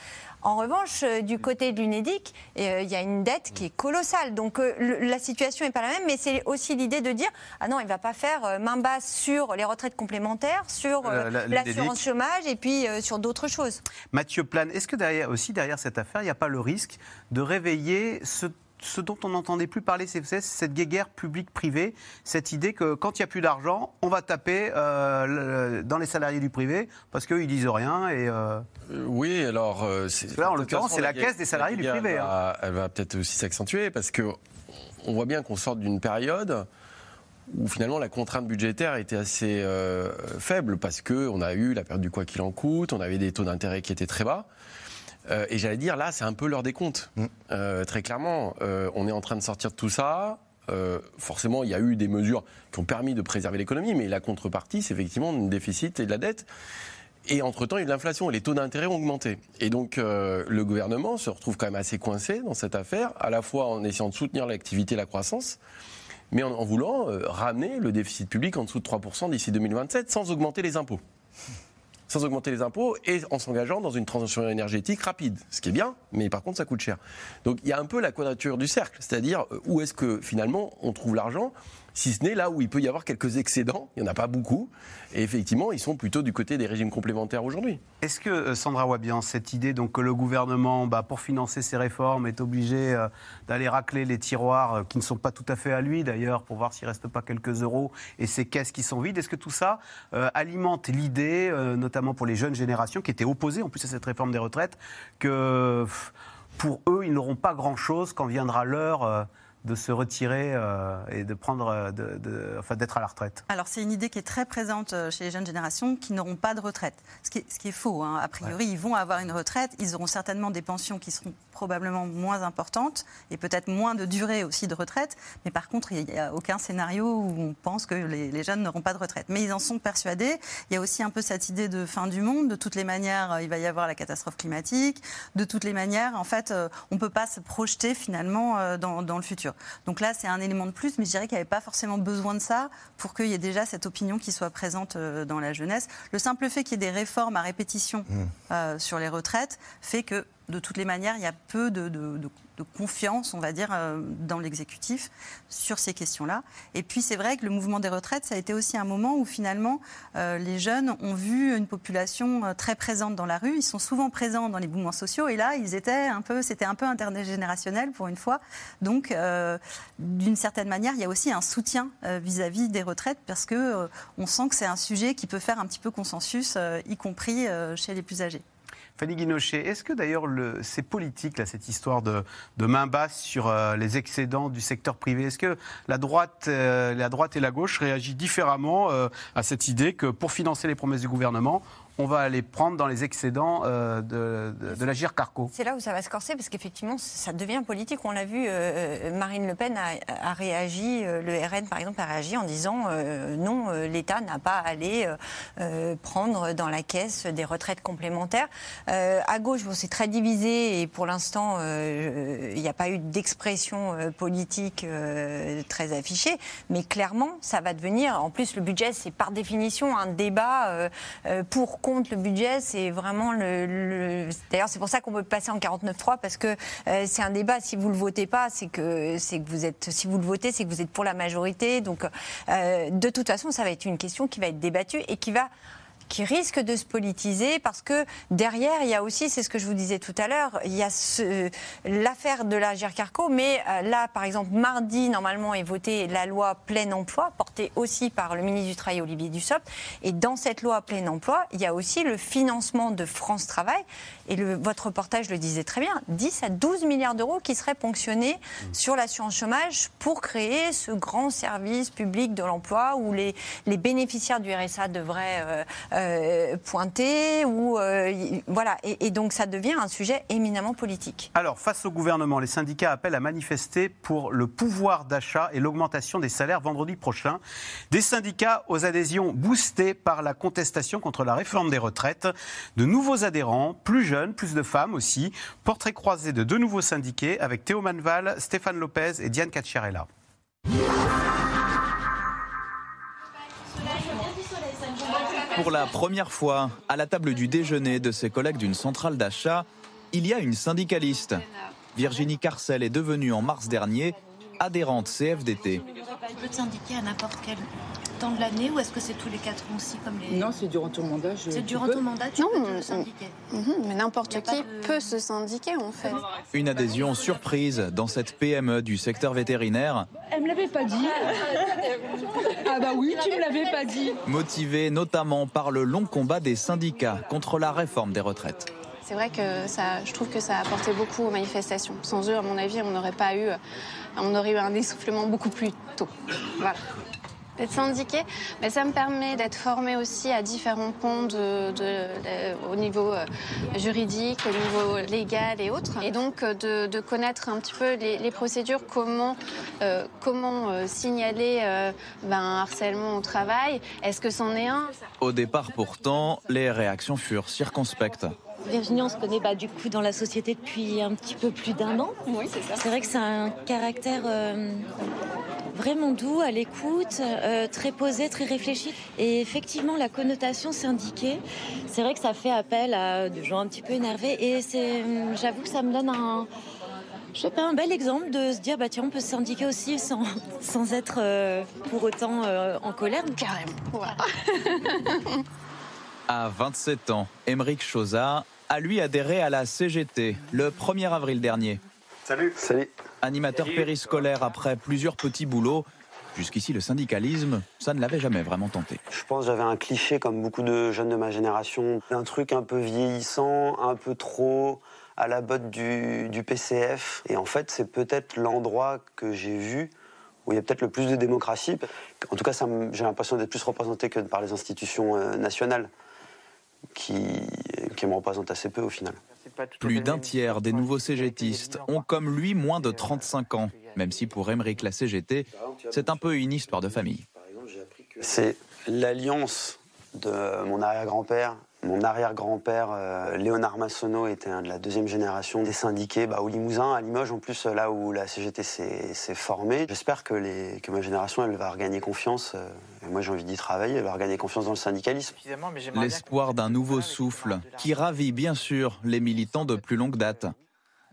En revanche, euh, du côté de l'UNEDIC, euh, il y a une dette qui est colossale. Donc la situation n'est pas la même, mais c'est aussi l'idée de dire ah non, il ne va pas faire main basse sur les retraites complémentaires, sur l'assurance chômage et puis sur d'autres choses. Mathieu Plane, est-ce que derrière, aussi derrière cette affaire, il n'y a pas le risque de réveiller ce ce dont on n'entendait plus parler, c'est cette guéguerre publique-privée, cette idée que quand il n'y a plus d'argent, on va taper euh, dans les salariés du privé parce qu'eux, ils disent rien. Et, euh, euh, Oui, alors. là, en l'occurrence, c'est la, caisse des salariés du privé. Hein. Elle va peut-être aussi s'accentuer parce que on voit bien qu'on sort d'une période où finalement la contrainte budgétaire était assez faible parce qu'on a eu la période du quoi qu'il en coûte, on avait des taux d'intérêt qui étaient très bas. Euh, et j'allais dire, là, c'est un peu l'heure des comptes. Mm. Euh, très clairement, euh, on est en train de sortir de tout ça. forcément, il y a eu des mesures qui ont permis de préserver l'économie, mais la contrepartie, c'est effectivement un déficit et de la dette. Et entre-temps, il y a de l'inflation et les taux d'intérêt ont augmenté. Et donc, le gouvernement se retrouve quand même assez coincé dans cette affaire, à la fois en essayant de soutenir l'activité et la croissance, mais en, en voulant ramener le déficit public en dessous de 3% d'ici 2027 sans augmenter les impôts sans augmenter les impôts et en s'engageant dans une transition énergétique rapide. Ce qui est bien, mais par contre, ça coûte cher. Donc il y a un peu la quadrature du cercle, c'est-à-dire euh, où est-ce que finalement on trouve l'argent si ce n'est là où il peut y avoir quelques excédents, il n'y en a pas beaucoup, et effectivement, ils sont plutôt du côté des régimes complémentaires aujourd'hui. Est-ce que, euh, Sandra Wabian, cette idée donc, que le gouvernement, bah, pour financer ses réformes, est obligé euh, d'aller racler les tiroirs euh, qui ne sont pas tout à fait à lui d'ailleurs, pour voir s'il ne reste pas quelques euros, et ces caisses qui sont vides, est-ce que tout ça alimente l'idée, notamment pour les jeunes générations qui étaient opposées en plus à cette réforme des retraites, que pour eux, ils n'auront pas grand-chose quand viendra l'heure de se retirer euh, et de prendre, euh, de, enfin, d'être à la retraite Alors c'est une idée qui est très présente euh, chez les jeunes générations qui n'auront pas de retraite. Ce qui est, ce qui est faux. Hein. A priori, ils vont avoir une retraite, ils auront certainement des pensions qui seront probablement moins importantes et peut-être moins de durée aussi de retraite. Mais par contre, il n'y a aucun scénario où on pense que les, les jeunes n'auront pas de retraite. Mais ils en sont persuadés. Il y a aussi un peu cette idée de fin du monde. De toutes les manières, il va y avoir la catastrophe climatique. De toutes les manières, en fait, on ne peut pas se projeter finalement dans, dans le futur. Donc là, c'est un élément de plus, mais je dirais qu'il n'y avait pas forcément besoin de ça pour qu'il y ait déjà cette opinion qui soit présente euh, dans la jeunesse. Le simple fait qu'il y ait des réformes à répétition mmh. euh, sur les retraites fait que de toutes les manières, il y a peu de, confiance, on va dire, euh, dans l'exécutif sur ces questions-là. Et puis c'est vrai que le mouvement des retraites, ça a été aussi un moment où finalement euh, les jeunes ont vu une population euh, très présente dans la rue. Ils sont souvent présents dans les mouvements sociaux et là, ils étaient un peu, c'était un peu intergénérationnel pour une fois. Donc, d'une certaine manière, il y a aussi un soutien vis-à-vis des retraites parce que on sent que c'est un sujet qui peut faire un petit peu consensus, y compris chez les plus âgés. Fanny Guinochet, est-ce que d'ailleurs c'est politique, là, cette histoire de, main basse sur euh, les excédents du secteur privé? Est-ce que la droite, euh, la droite et la gauche réagissent différemment euh, à cette idée que pour financer les promesses du gouvernement, on va aller prendre dans les excédents euh, de, de, Carco. C'est là où ça va se corser, parce qu'effectivement, ça devient politique. On l'a vu, euh, Marine Le Pen a, réagi, euh, le RN par exemple a réagi en disant non, l'État n'a pas à aller prendre dans la caisse des retraites complémentaires. à gauche, c'est très divisé et pour l'instant, il n'y a pas eu d'expression politique très affichée, mais clairement, ça va devenir, en plus le budget, c'est par définition un débat pour le budget, c'est vraiment le. D'ailleurs, c'est pour ça qu'on peut passer en 49.3 parce que euh, c'est un débat. Si vous le votez pas, c'est que c'est que vous êtes. Si vous le votez, c'est que vous êtes pour la majorité. Donc, euh, de toute façon, ça va être une question qui va être débattue et qui va qui risque de se politiser parce que derrière, il y a aussi, c'est ce que je vous disais tout à l'heure, il y a l'affaire de la Carco, mais euh, là, par exemple, mardi, normalement, est votée la loi plein emploi, portée aussi par le ministre du Travail, Olivier Dussopt. Et dans cette loi plein emploi, il y a aussi le financement de France Travail. Et le, votre reportage le disait très bien, 10 à 12 milliards d'euros qui seraient ponctionnés sur l'assurance chômage pour créer ce grand service public de l'emploi où les, les bénéficiaires du RSA devraient euh, euh, pointer. Ou, euh, voilà. Et, et, donc ça devient un sujet éminemment politique. Alors, face au gouvernement, les syndicats appellent à manifester pour le pouvoir d'achat et l'augmentation des salaires vendredi prochain. Des syndicats aux adhésions boostées par la contestation contre la réforme des retraites. De nouveaux adhérents, plus jeunes plus de femmes aussi. Portrait croisé de deux nouveaux syndiqués avec Théo Manval, Stéphane Lopez et Diane Cacciarella. Pour la première fois, à la table du déjeuner de ses collègues d'une centrale d'achat, il y a une syndicaliste. Virginie Carcel est devenue en mars dernier adhérente CFDT. On peut syndiquer à n'importe quel temps de l'année ou est-ce que c'est tous les quatre ans aussi comme les... Non, c'est durant ton mandat. C'est durant ton mandat, tu non, peux te syndiquer. Mhm, mais n'importe qui peut se syndiquer en fait. Une adhésion surprise dans cette PME du secteur vétérinaire. Elle me l'avait pas dit. ah bah oui, tu me l'avais pas dit. Motivée notamment par le long combat des syndicats contre la réforme des retraites. C'est vrai que ça, je trouve que ça a apporté beaucoup aux manifestations. Sans eux, à mon avis, on n'aurait pas eu, on aurait eu un essoufflement beaucoup plus tôt. Voilà. D'être syndiqué, mais ça me permet d'être formé aussi à différents ponts de, au niveau euh, juridique, au niveau légal et autres. Et donc euh, de, connaître un petit peu les, procédures, comment, euh, comment signaler ben, un harcèlement au travail. Est-ce que c'en est un? Au départ pourtant, les réactions furent circonspectes. Virginie, on se connaît bah, du coup dans la société depuis un petit peu plus d'un an. Oui, c'est ça. C'est vrai que c'est un caractère euh, vraiment doux, à l'écoute, euh, très posé, très réfléchi. Et effectivement, la connotation syndiquée, c'est vrai que ça fait appel à des gens un petit peu énervés. Et c'est, j'avoue que ça me donne un, je sais pas, un bel exemple de se dire, bah tiens, on peut se syndiquer aussi sans, sans être euh, pour autant en colère. Carrément. Voilà. à 27 ans, Émeric Chauza a lui adhéré à la CGT le 1er avril dernier. Salut. Salut. Animateur périscolaire après plusieurs petits boulots. Jusqu'ici, le syndicalisme, ça ne l'avait jamais vraiment tenté. Je pense que j'avais un cliché, comme beaucoup de jeunes de ma génération, un truc un peu vieillissant, un peu trop à la botte du, du PCF. Et en fait, c'est peut-être l'endroit que j'ai vu où il y a peut-être le plus de démocratie. En tout cas, j'ai l'impression d'être plus représenté que par les institutions euh, nationales qui, me représente assez peu au final. Plus d'un tiers des nouveaux CGTistes ont comme lui moins de 35 ans, même si pour Émeric la CGT, c'est un peu une histoire de famille. C'est l'alliance de mon arrière-grand-père mon arrière-grand-père, euh, Léonard Massonneau, était un de la deuxième génération des syndiqués bah, au Limousin, à Limoges, en plus là où la CGT s'est formée. J'espère que, que, ma génération, elle va regagner confiance. Euh, et moi, j'ai envie d'y travailler, elle va regagner confiance dans le syndicalisme. L'espoir d'un nouveau souffle qui ravit bien sûr les militants de plus longue date.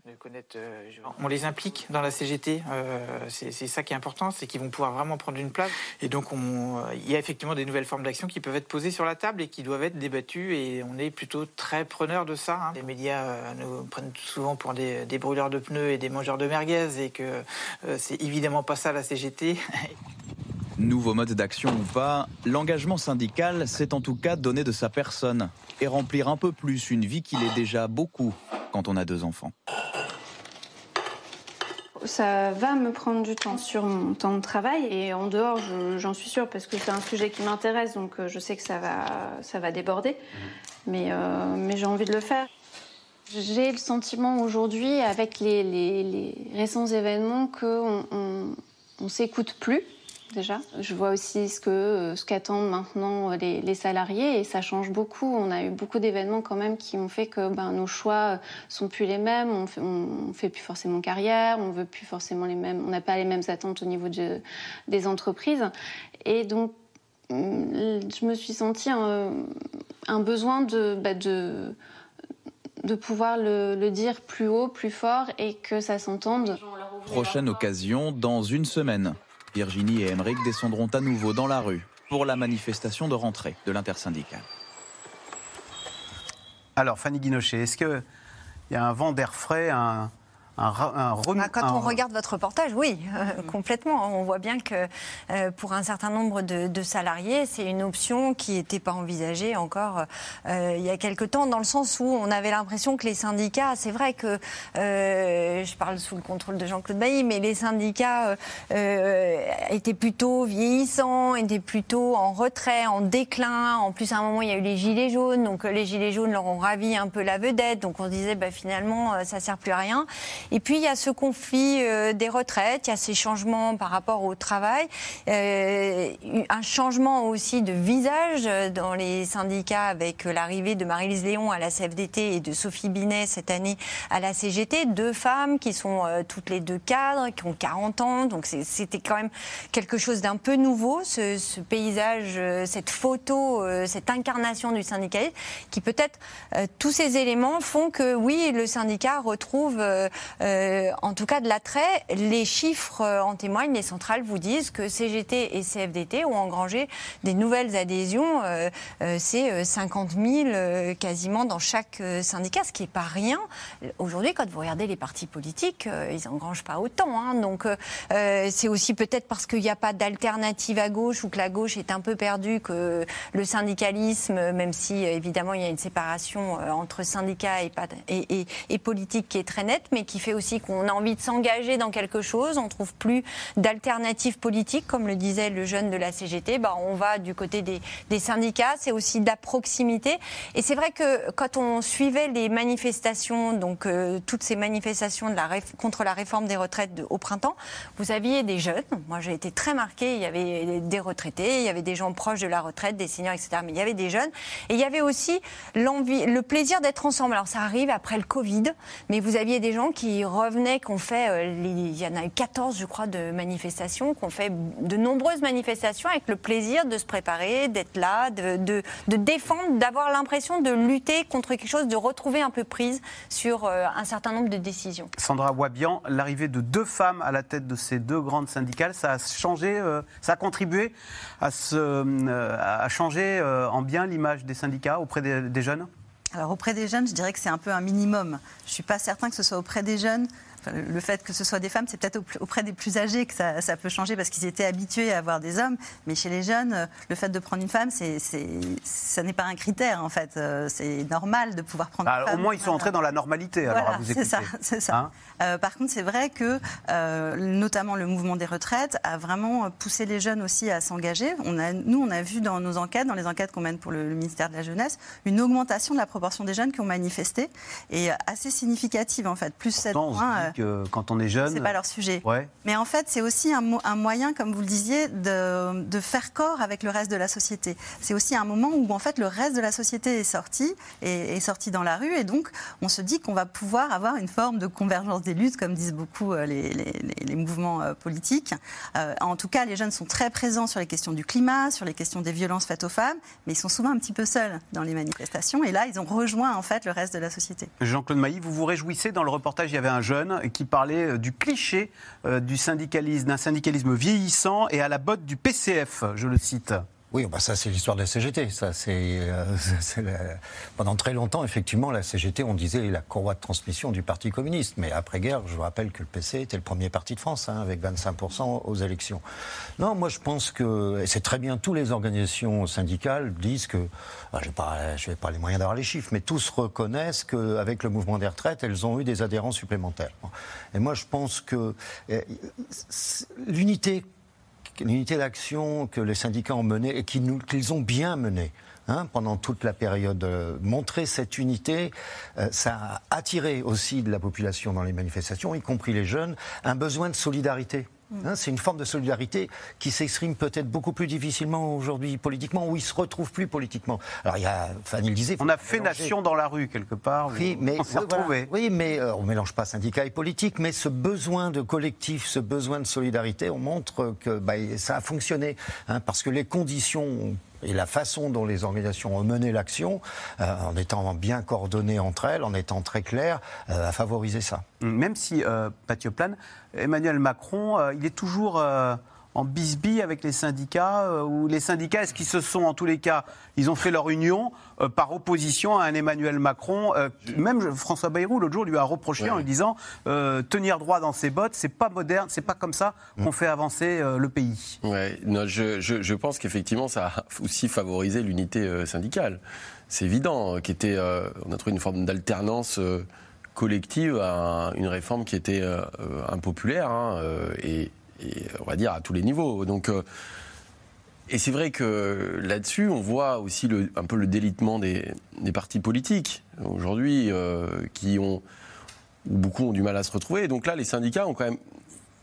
Euh, on les implique dans la CGT, euh, c'est ça qui est important, c'est qu'ils vont pouvoir vraiment prendre une place. Et donc, il y a effectivement des nouvelles formes d'action qui peuvent être posées sur la table et qui doivent être débattues. Et on est plutôt très preneur de ça. Hein. Les médias euh, nous prennent souvent pour des, brûleurs de pneus et des mangeurs de merguez, et que c'est évidemment pas ça la CGT. Nouveau mode d'action ou pas, l'engagement syndical s'est en tout cas donné de sa personne et remplir un peu plus une vie qu'il est déjà beaucoup quand on a deux enfants. Ça va me prendre du temps sur mon temps de travail et en dehors, j'en suis sûre parce que c'est un sujet qui m'intéresse, donc euh, je sais que ça va, ça va déborder, mais, euh, mais j'ai envie de le faire. J'ai le sentiment aujourd'hui, avec les, récents événements, qu'on on, on s'écoute plus déjà? Je vois aussi ce que euh, ce qu'attendent maintenant euh, les, salariés et ça change beaucoup. On a eu beaucoup d'événements quand même qui ont fait que ben, nos choix sont plus les mêmes. On fait, fait plus forcément carrière, on veut plus forcément les mêmes, on n'a pas les mêmes attentes au niveau de, des entreprises et donc je me suis sentie un, besoin de, bah, de, de pouvoir le, le, dire plus haut, plus fort et que ça s'entende. Prochaine occasion dans une semaine. Virginie et Emeric descendront à nouveau dans la rue pour la manifestation de rentrée de l'intersyndicale. Alors, Fanny Guinochet, est-ce qu'il y a un vent d'air frais, un, un ah, Quand on regarde votre reportage, oui, euh, complètement. On voit bien que euh, pour un certain nombre de, de salariés, c'est une option qui n'était pas envisagée encore euh, il y a quelque temps, dans le sens où on avait l'impression que les syndicats, c'est vrai que je parle sous le contrôle de Jean-Claude Bailly, mais les syndicats étaient plutôt vieillissants, étaient plutôt en retrait, en déclin. En plus, à un moment, il y a eu les gilets jaunes, donc les gilets jaunes leur ont ravi un peu la vedette. Donc on se disait, bah, finalement, ça sert plus à rien. Et puis il y a ce conflit euh, des retraites, il y a ces changements par rapport au travail, euh, un changement aussi de visage dans les syndicats avec l'arrivée de Marie-Lise Léon à la CFDT et de Sophie Binet cette année à la CGT, deux femmes qui sont euh, toutes les deux cadres, qui ont 40 ans, donc c'était quand même quelque chose d'un peu nouveau, ce, ce, paysage, cette photo, cette incarnation du syndicalisme, qui peut-être tous ces éléments font que oui, le syndicat retrouve euh, en tout cas de l'attrait. Les chiffres euh, en témoignent. Les centrales vous disent que CGT et CFDT ont engrangé des nouvelles adhésions. Euh, c'est 50 000 quasiment dans chaque syndicat, ce qui n'est pas rien. Aujourd'hui, quand vous regardez les partis politiques, ils n'engrangent pas autant. Hein. Donc c'est aussi peut-être parce qu'il n'y a pas d'alternative à gauche ou que la gauche est un peu perdue que le syndicalisme, même si évidemment il y a une séparation entre syndicats et, et, et, et politique qui est très nette, mais qui fait aussi qu'on a envie de s'engager dans quelque chose, on trouve plus d'alternatives politiques, comme le disait le jeune de la CGT, bah, on va du côté des, syndicats, c'est aussi de la proximité. Et c'est vrai que quand on suivait les manifestations, donc euh, toutes ces manifestations contre la réforme des retraites au printemps, vous aviez des jeunes, moi j'ai été très marquée, il y avait des retraités, il y avait des gens proches de la retraite, des seniors, etc. Mais il y avait des jeunes. Et il y avait aussi l'envie, le plaisir d'être ensemble. Alors ça arrive après le Covid, mais vous aviez des gens qui qu'on fait, euh, il y en a eu 14, je crois, de manifestations, qu'on fait de nombreuses manifestations avec le plaisir de se préparer, d'être là, de, défendre, d'avoir l'impression de lutter contre quelque chose, de retrouver un peu prise sur euh, un certain nombre de décisions. Sandra Wabian, l'arrivée de deux femmes à la tête de ces deux grandes syndicales, ça a changé, euh, ça a contribué à, changer en bien l'image des syndicats auprès des jeunes? Alors auprès des jeunes, je dirais que c'est un peu un minimum. Je ne suis pas certain que ce soit auprès des jeunes le fait que ce soit des femmes, c'est peut-être auprès des plus âgés que ça, peut changer parce qu'ils étaient habitués à avoir des hommes. Mais chez les jeunes, euh, le fait de prendre une femme, c'est, ça n'est pas un critère en fait. Euh, c'est normal de pouvoir prendre bah, une femme. Au moins, ils sont entrés dans la normalité. alors, à vous c'est ça. C'est ça. Hein euh, par contre, c'est vrai que notamment le mouvement des retraites a vraiment poussé les jeunes aussi à s'engager. On a, nous, on a vu dans nos enquêtes, dans les enquêtes qu'on mène pour le, ministère de la Jeunesse, une augmentation de la proportion des jeunes qui ont manifesté et assez significative en fait. Plus 7 points quand on est jeune. C'est pas leur sujet. Mais en fait, c'est aussi un, un, moyen, comme vous le disiez, de, de, faire corps avec le reste de la société. C'est aussi un moment où en fait le reste de la société est sorti et est sorti dans la rue, et donc on se dit qu'on va pouvoir avoir une forme de convergence des luttes, comme disent beaucoup euh, les, les, les mouvements euh, politiques. Euh, en tout cas, les jeunes sont très présents sur les questions du climat, sur les questions des violences faites aux femmes, mais ils sont souvent un petit peu seuls dans les manifestations. Et là, ils ont rejoint en fait le reste de la société. Jean-Claude Mailly, vous vous réjouissez dans le reportage, il y avait un jeune qui parlait euh, du cliché euh, du syndicalisme, d'un syndicalisme vieillissant et à la botte du PCF, je le cite. Oui, bah ça c'est l'histoire de la CGT. Ça c'est euh, pendant très longtemps effectivement la CGT on disait la courroie de transmission du Parti communiste. Mais après guerre, je vous rappelle que le PC était le premier parti de France hein, avec 25% aux élections. Non, moi je pense que c'est très bien. Toutes les organisations syndicales disent que bah, je ne vais pas les moyens d'avoir les chiffres, mais tous reconnaissent qu'avec le mouvement des retraites, elles ont eu des adhérents supplémentaires. Et moi je pense que euh, l'unité l'unité d'action que les syndicats ont menée et qu'ils ont bien menée. Hein, pendant toute la période. Euh, montrer cette unité, euh, ça a attiré aussi de la population dans les manifestations, y compris les jeunes, un besoin de solidarité. Hein, c'est une forme de solidarité qui s'exprime peut-être beaucoup plus difficilement aujourd'hui politiquement, où ils se retrouvent plus politiquement. Alors il y a, Fanny le disait. On a fait nation dans la rue quelque part. Oui, mais on s'est oui, voilà. retrouvés. Oui, mais euh, on mélange pas syndicat et politique, mais ce besoin de collectif, ce besoin de solidarité, on montre que bah, ça a fonctionné, hein, parce que les conditions et la façon dont les organisations ont mené l'action, euh, en étant bien coordonnées entre elles, en étant très claires, euh, a favorisé ça. Même si, euh, Mathieu Plane, Emmanuel Macron, euh, il est toujours en bisbille avec les syndicats, euh, ou les syndicats, est-ce qu'ils se sont, en tous les cas, ils ont fait leur union euh, par opposition à un Emmanuel Macron euh, Même François Bayrou, l'autre jour, lui a reproché en lui disant euh, tenir droit dans ses bottes, c'est pas moderne, c'est pas comme ça qu'on fait avancer le pays. Ouais, non, je, je- je pense qu'effectivement, ça a aussi favorisé l'unité syndicale. C'est évident, qui était, on a trouvé une forme d'alternance collective à un- une réforme qui était impopulaire hein, et, et, on va dire à tous les niveaux. Donc, euh, et c'est vrai que là-dessus, on voit aussi le- un peu le délitement des, des partis politiques aujourd'hui, euh, qui ont où beaucoup ont du mal à se retrouver. Et donc là, les syndicats ont quand même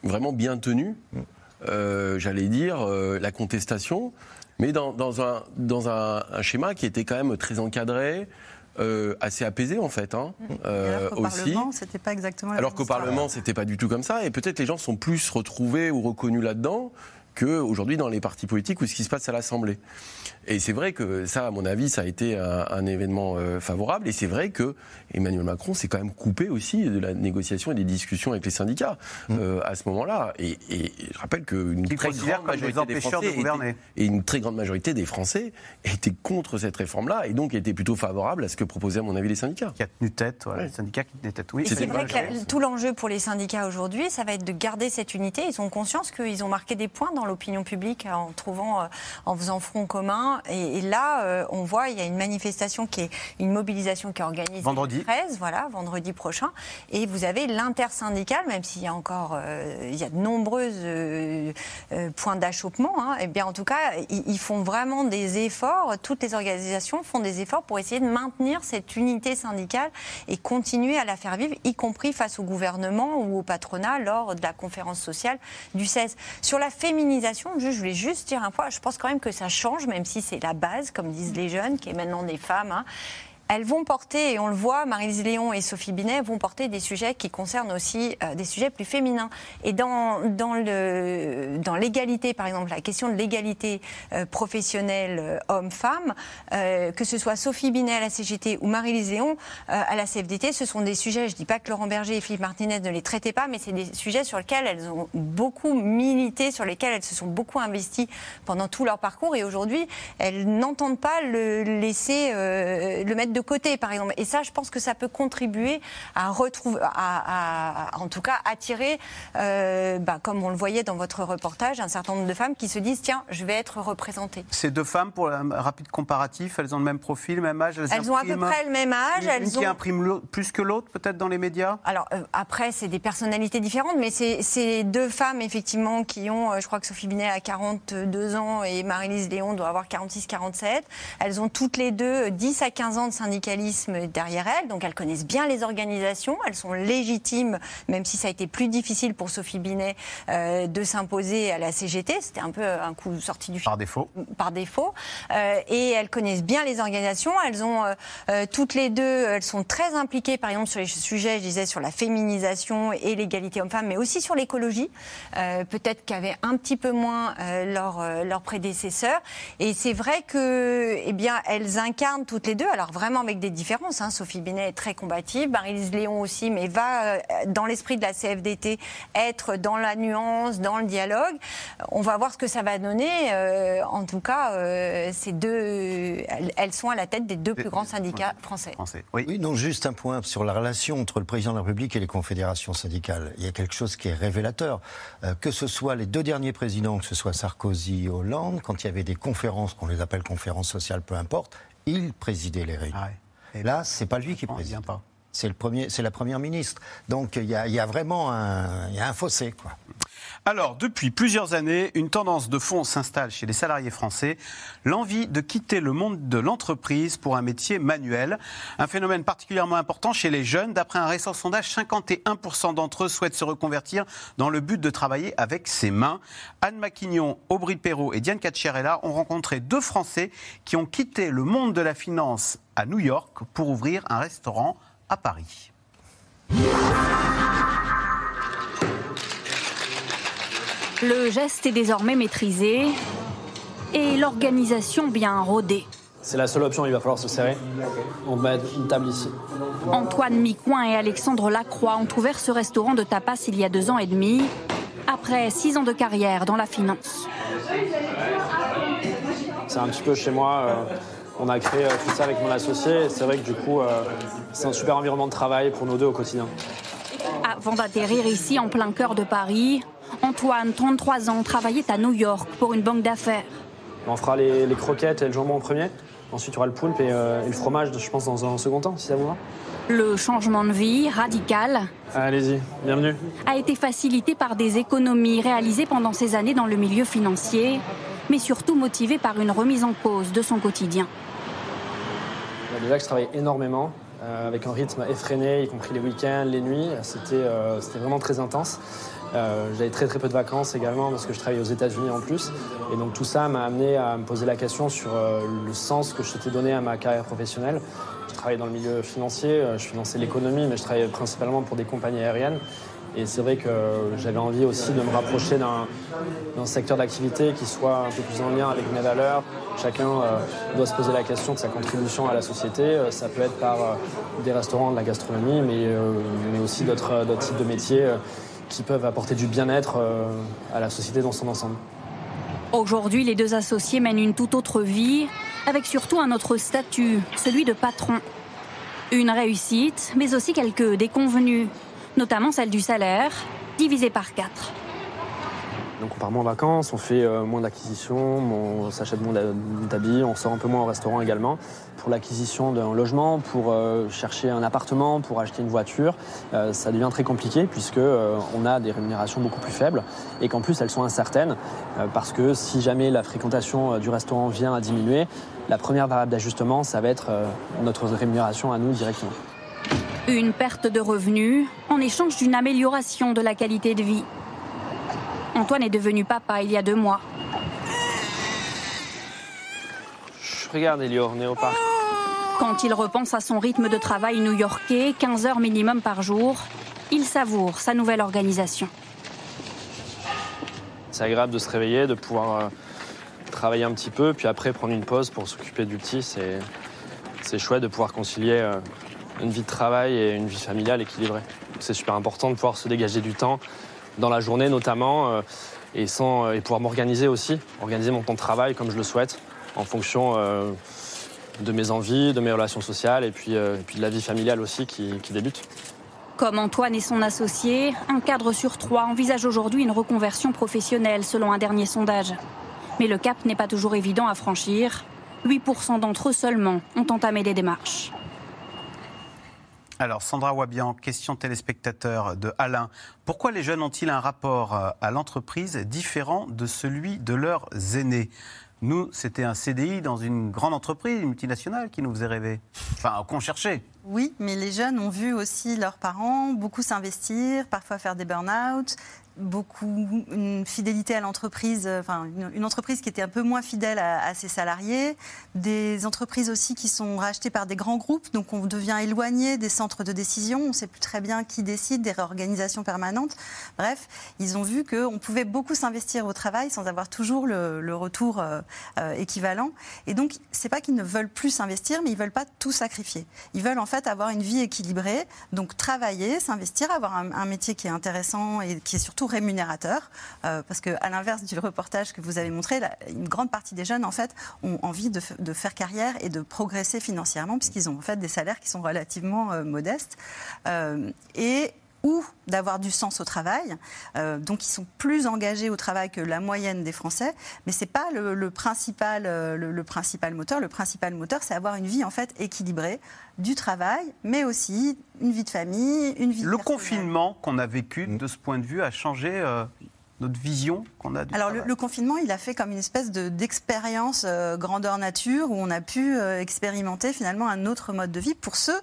vraiment bien tenu, euh, j'allais dire, euh, la contestation, mais dans, dans un, dans un, un schéma qui était quand même très encadré, euh, assez apaisé en fait, hein, euh, Alors qu'au aussi. Parlement, c'était pas exactement la Alors qu'au. Parlement, c'était pas du tout comme ça, et peut-être les gens sont plus retrouvés ou reconnus là-dedans qu'aujourd'hui dans les partis politiques ou ce qui se passe à l'Assemblée. Et c'est vrai que ça, à mon avis, ça a été un, un événement euh, favorable. Et c'est vrai que Emmanuel Macron s'est quand même coupé aussi de la négociation et des discussions avec les syndicats euh, à ce moment-là. Et, et je rappelle qu'une très grande des majorité des de Français était- et une très grande majorité des Français étaient contre cette réforme-là et donc étaient plutôt favorables à ce que proposaient, à mon avis, les syndicats. Qui a tenu tête, voilà, les syndicats qui tenaient tête. Oui, c'est vrai que la- tout l'enjeu pour les syndicats aujourd'hui, ça va être de garder cette unité. Ils ont conscience qu'ils ont marqué des points dans l'opinion publique en trouvant, euh, en faisant front commun. Et, et là, euh, on voit, il y a une manifestation qui est une mobilisation qui est organisée Vendredi. le 13, voilà, vendredi prochain. Et vous avez l'intersyndicale, même s'il y a encore, euh, il y a de nombreuses euh, points d'achoppement. Hein, et bien, en tout cas, ils, ils font vraiment des efforts. Toutes les organisations font des efforts pour essayer de maintenir cette unité syndicale et continuer à la faire vivre, y compris face au gouvernement ou au patronat lors de la conférence sociale du 16. Sur la féminisation, je voulais juste dire un point. Je pense quand même que ça change, même si c'est la base, comme disent les jeunes, qui est maintenant des femmes. hein. Elles vont porter, et on le voit, Marie-Lise Léon et Sophie Binet vont porter des sujets qui concernent aussi euh, des sujets plus féminins. Et dans, dans le- dans l'égalité, par exemple, la question de l'égalité euh, professionnelle euh, homme-femme, que ce soit Sophie Binet à la CGT ou Marie-Lise Léon à la CFDT, ce sont des sujets, je ne dis pas que Laurent Berger et Philippe Martinez ne les traitaient pas, mais c'est des sujets sur lesquels elles ont beaucoup milité, sur lesquels elles se sont beaucoup investies pendant tout leur parcours. Et aujourd'hui, elles n'entendent pas le laisser, le mettre de côté, par exemple. Et ça, je pense que ça peut contribuer à retrouver, à, à- à- en tout cas, attirer, euh, bah, comme on le voyait dans votre reportage, un certain nombre de femmes qui se disent tiens, je vais être représentée. Ces deux femmes, pour un rapide comparatif, elles ont le même profil, même âge Elles ont à peu près le même âge. Une, Elles une qui ont... imprime l'autre- plus que l'autre, peut-être dans les médias? Alors euh, après, c'est des personnalités différentes, mais c'est deux femmes effectivement qui ont, euh, je crois que Sophie Binet a 42 ans et Marie-Lise Léon doit avoir 46-47. Elles ont toutes les deux euh, 10 à 15 ans de syndicalisme derrière elles, donc elles connaissent bien les organisations, elles sont légitimes, même si ça a été plus difficile pour Sophie Binet euh, de s'imposer à la CGT. C'était un peu un coup sorti du Par défaut. par défaut. Euh, et elles connaissent bien les organisations. Elles ont euh, toutes les deux, elles sont très impliquées, par exemple, sur les sujets, je disais, sur la féminisation et l'égalité homme-femme, mais aussi sur l'écologie. Peut-être qu'avaient un petit peu moins leurs leurs prédécesseurs. Et c'est vrai que, eh bien, elles incarnent toutes les deux, alors vraiment avec des différences. hein. Sophie Binet est très combative, Marie-Lise Léon aussi, mais va euh, dans l'esprit de la CFDT être dans la nuance, dans le dialogue. On va voir ce que ça va donner. Euh, en tout cas, euh, ces deux, elles, elles sont à la tête des deux plus grands syndicats français. Oui. non, juste un point sur la relation entre le président de la République et les confédérations syndicales. Il y a quelque chose qui est révélateur. Euh, que ce soit les deux derniers présidents, que ce soit Sarkozy, Hollande, quand il y avait des conférences, qu'on les appelle conférences sociales, peu importe, ils présidaient les réunions. Là, c'est pas lui qui préside. C'est le premier, c'est la première ministre. Donc il y a, il y a vraiment un, il y a un fossé, quoi. Alors, depuis plusieurs années, une tendance de fond s'installe chez les salariés français, l'envie de quitter le monde de l'entreprise pour un métier manuel. Un phénomène particulièrement important chez les jeunes. D'après un récent sondage, 51% d'entre eux souhaitent se reconvertir dans le but de travailler avec ses mains. Anne Maquignon, Aubry Perrault et Diane Cacciarella ont rencontré deux Français qui ont quitté le monde de la finance à New York pour ouvrir un restaurant à Paris. Le geste est désormais maîtrisé et l'organisation bien rodée. C'est la seule option, il va falloir se serrer. On met une table ici. Antoine Micoin et Alexandre Lacroix ont ouvert ce restaurant de tapas il y a deux ans et demi, après six ans de carrière dans la finance. C'est un petit peu chez moi. euh, on a créé euh, tout ça avec mon associé. C'est vrai que du coup, euh, c'est un super environnement de travail pour nous deux au quotidien. Avant d'atterrir ici en plein cœur de Paris, Antoine, 33 ans, travaillait à New York pour une banque d'affaires. On fera les, les croquettes et le jambon en premier. Ensuite, il y aura le poulpe et, euh, et le fromage, je pense, dans un second temps, si ça vous va. Le changement de vie, radical, Allez-y, bienvenue. a été facilité par des économies réalisées pendant ces années dans le milieu financier, mais surtout motivé par une remise en cause de son quotidien. Bah, Déjà que je travaille énormément, euh, avec un rythme effréné, y compris les week-ends, les nuits. C'était euh, c'était vraiment très intense. Euh, J'avais très très peu de vacances également parce que je travaillais aux États-Unis en plus. Et donc tout ça m'a amené à me poser la question sur euh, le sens que je s'étais donné à ma carrière professionnelle. Je travaillais dans le milieu financier, euh, je finançais l'économie, mais je travaillais principalement pour des compagnies aériennes. Et c'est vrai que j'avais envie aussi de me rapprocher d'un secteur d'activité qui soit un peu plus en lien avec mes valeurs. Chacun doit se poser la question de sa contribution à la société. Ça peut être par des restaurants, de la gastronomie, mais, mais aussi d'autres types de métiers qui peuvent apporter du bien-être euh, à la société dans son ensemble. Aujourd'hui, les deux associés mènent une toute autre vie, avec surtout un autre statut, celui de patron. Une réussite, mais aussi quelques déconvenues, notamment celle du salaire, divisé par quatre. Donc on part moins en vacances, on fait euh, moins d'acquisitions, on s'achète moins d'ha- d'habits, on sort un peu moins au restaurant également. Pour l'acquisition d'un logement, pour euh, chercher un appartement, pour acheter une voiture, euh, ça devient très compliqué puisque on a des rémunérations beaucoup plus faibles et qu'en plus elles sont incertaines parce que si jamais la fréquentation du restaurant vient à diminuer, la première variable d'ajustement, ça va être notre rémunération à nous directement. Une perte de revenus en échange d'une amélioration de la qualité de vie. Antoine est devenu papa il y a deux mois. Chut, Regarde Elio, on est au parc. Quand il repense à son rythme de travail new-yorkais, 15 heures minimum par jour, il savoure sa nouvelle organisation. C'est agréable de se réveiller, de pouvoir euh, travailler un petit peu, puis après prendre une pause pour s'occuper du petit. C'est, c'est chouette de pouvoir concilier euh, une vie de travail et une vie familiale équilibrée. C'est super important de pouvoir se dégager du temps dans la journée notamment euh, et, sans, et pouvoir m'organiser aussi, organiser mon temps de travail comme je le souhaite en fonction euh, de mes envies, de mes relations sociales et puis, euh, et puis de la vie familiale aussi qui, qui débute. Comme Antoine et son associé, un cadre sur trois envisage aujourd'hui une reconversion professionnelle selon un dernier sondage. Mais le cap n'est pas toujours évident à franchir. 8% d'entre eux seulement ont entamé des démarches. Alors, Sandra Wabian, question téléspectateur de Alain. Pourquoi les jeunes ont-ils un rapport euh, à l'entreprise différent de celui de leurs aînés? Nous, c'était un CDI dans une grande entreprise, une multinationale, qui nous faisait rêver. Enfin, qu'on cherchait. Oui, mais les jeunes ont vu aussi leurs parents beaucoup s'investir, parfois faire des burn-out, beaucoup une fidélité à l'entreprise, euh, enfin une, entreprise qui était un peu moins fidèle à, ses salariés, des entreprises aussi qui sont rachetées par des grands groupes, donc on devient éloigné des centres de décision, on ne sait plus très bien qui décide, des réorganisations permanentes. Bref, ils ont vu qu'on pouvait beaucoup s'investir au travail sans avoir toujours le, retour euh, euh, équivalent. Et donc, c'est pas qu'ils ne veulent plus s'investir, mais ils veulent pas tout sacrifier. Ils veulent en fait avoir une vie équilibrée, donc travailler, s'investir, avoir un métier qui est intéressant et qui est surtout rémunérateur. Euh, parce que, à l'inverse du reportage que vous avez montré, une grande partie des jeunes en fait ont envie de faire carrière et de progresser financièrement, puisqu'ils ont en fait des salaires qui sont relativement euh, modestes. Euh, et ou d'avoir du sens au travail. Euh, donc, ils sont plus engagés au travail que la moyenne des Français. Mais c'est pas le, le principal, euh, le, le principal moteur. Le principal moteur, c'est avoir une vie en fait équilibrée du travail, mais aussi une vie de famille, une vie. Le confinement qu'on a vécu, de ce point de vue, a changé euh, notre vision qu'on a du Alors le, confinement, il a fait comme une espèce de- d'expérience euh, grandeur nature où on a pu euh, expérimenter finalement un autre mode de vie pour ceux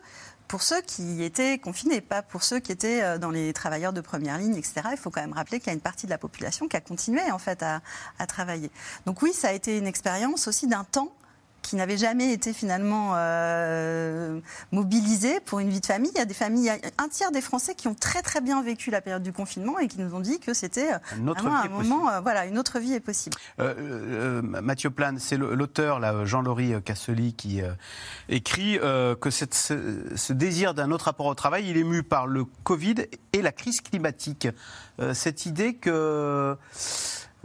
pour ceux qui étaient confinés, pas pour ceux qui étaient euh, dans les travailleurs de première ligne, etc. Il faut quand même rappeler qu'il y a une partie de la population qui a continué en fait à, à travailler. Donc oui, ça a été une expérience aussi d'un temps qui n'avait jamais été finalement euh, mobilisé pour une vie de famille. Il y a des familles, un tiers des Français qui ont très très bien vécu la période du confinement et qui nous ont dit que c'était euh, vraiment un moment, euh, voilà, une autre vie est possible. Euh, Mathieu Plane, c'est l'auteur, Jean-Laurie Cassely, qui écrit que cette- ce, ce désir d'un autre rapport au travail, il est mu par le Covid et la crise climatique. Cette idée que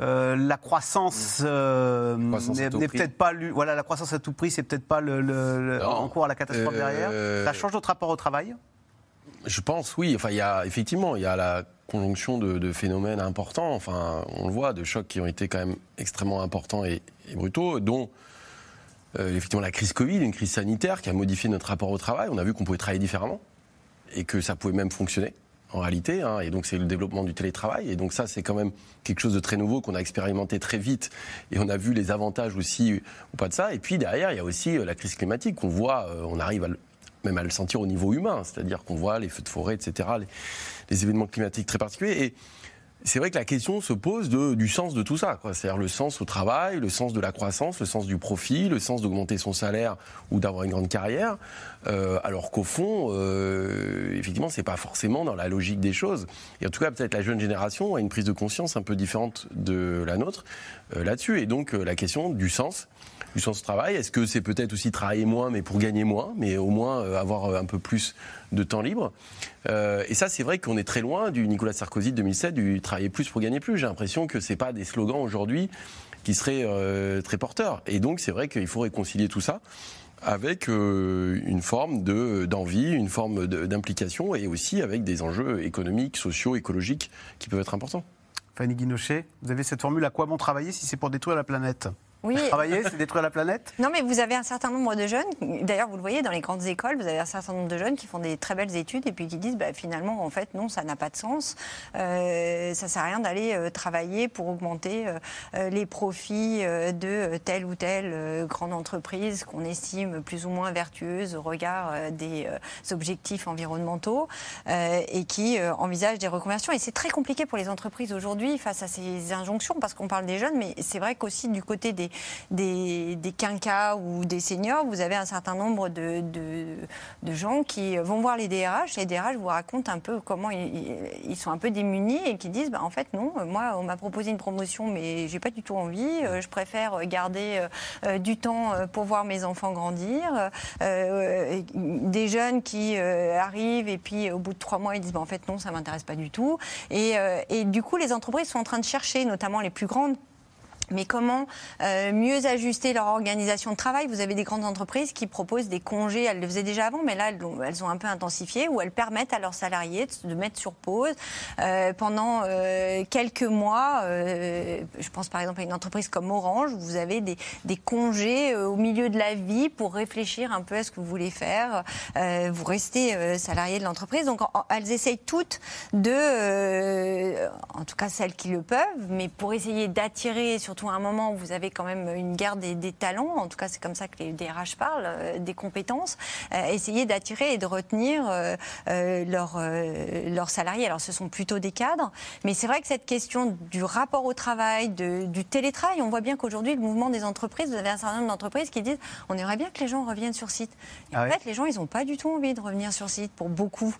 euh, la croissance euh, n'est tout n'est prix. peut-être pas voilà la croissance à tout prix c'est peut-être pas le, le- à la catastrophe Euh, derrière ça change notre rapport au travail? Je pense, oui. Enfin, il y a effectivement, il y a la conjonction de, de phénomènes importants. Enfin, on le voit, de chocs qui ont été quand même extrêmement importants et, et brutaux, dont effectivement la crise Covid, une crise sanitaire qui a modifié notre rapport au travail. On a vu qu'on pouvait travailler différemment et que ça pouvait même fonctionner en réalité. hein. et donc c'est le développement du télétravail. Et donc ça, c'est quand même quelque chose de très nouveau qu'on a expérimenté très vite. Et on a vu les avantages aussi ou pas de ça. Et puis derrière, il y a aussi euh, la crise climatique qu'on voit. euh, on arrive même à le sentir au niveau humain, c'est-à-dire qu'on voit les feux de forêt, etc., les, les événements climatiques très particuliers. Et c'est vrai que la question se pose du sens de tout ça, c'est-à-dire le sens au travail, le sens de la croissance, le sens du profit, le sens d'augmenter son salaire ou d'avoir une grande carrière, euh, alors qu'au fond, euh, effectivement, c'est pas forcément dans la logique des choses. Et en tout cas, peut-être la jeune génération a une prise de conscience un peu différente de la nôtre euh, là-dessus, et donc euh, la question du sens du sens du travail Est-ce que c'est peut-être aussi travailler moins, mais pour gagner moins, mais au moins euh, avoir euh, un peu plus de temps libre? Euh, Et ça, c'est vrai qu'on est très loin du Nicolas Sarkozy de 2007, du travailler plus pour gagner plus. J'ai l'impression que c'est pas des slogans aujourd'hui qui seraient très porteurs. Et donc, c'est vrai qu'il faut réconcilier tout ça avec une forme de- d'envie, une forme d'implication et aussi avec des enjeux économiques, sociaux, écologiques qui peuvent être importants. Fanny Guinochet, vous avez cette formule à quoi bon travailler si c'est pour détruire la planète Oui. Travailler, c'est détruire la planète? Non, mais vous avez un certain nombre de jeunes, d'ailleurs vous le voyez dans les grandes écoles, vous avez un certain nombre de jeunes qui font des très belles études et puis qui disent bah, finalement en fait non, ça n'a pas de sens, euh, ça sert à rien d'aller euh, travailler pour augmenter euh, euh, les profits de telle ou telle grande entreprise qu'on estime plus ou moins vertueuse au regard des objectifs environnementaux et qui envisagent des reconversions. Et c'est très compliqué pour les entreprises aujourd'hui face à ces injonctions parce qu'on parle des jeunes, mais c'est vrai qu'aussi du côté des, des, quinquas ou des seniors, vous avez un certain nombre de, gens qui vont voir les DRH. Les DRH vous racontent un peu comment ils, sont un peu démunis et qui disent bah, en fait, non, moi, on m'a proposé une promotion, mais j'ai pas du tout envie. Euh, Je préfère garder euh, euh, du temps euh, pour voir mes enfants grandir. Euh, des jeunes qui euh, arrivent et puis au bout de trois mois, ils disent bah, en fait, non, ça m'intéresse pas du tout. Euh, et du coup, les entreprises sont en train de chercher, notamment les plus grandes, mais comment euh, mieux ajuster leur organisation de travail? Vous avez des grandes entreprises qui proposent des congés, elles le faisaient déjà avant, mais là elles ont, un peu intensifié, où elles permettent à leurs salariés de, de mettre sur pause euh, pendant euh, quelques mois. euh, je pense par exemple à une entreprise comme Orange, où vous avez des, des congés euh, au milieu de la vie pour réfléchir un peu à ce que vous voulez faire. Euh, vous restez salarié de l'entreprise. Donc elles essayent toutes de, en tout cas celles qui le peuvent, mais pour essayer d'attirer, surtout à un moment où vous avez quand même une guerre des, des talents, en tout cas c'est comme ça que les DRH parlent, euh, des compétences, euh, essayer d'attirer et de retenir euh, leurs leurs salariés. Alors ce sont plutôt des cadres, mais c'est vrai que cette question du rapport au travail, de- du télétravail, on voit bien qu'aujourd'hui le mouvement des entreprises, vous avez un certain nombre d'entreprises qui disent on aimerait bien que les gens reviennent sur site. Et Ah en fait, les gens ils n'ont pas du tout envie de revenir sur site pour beaucoup.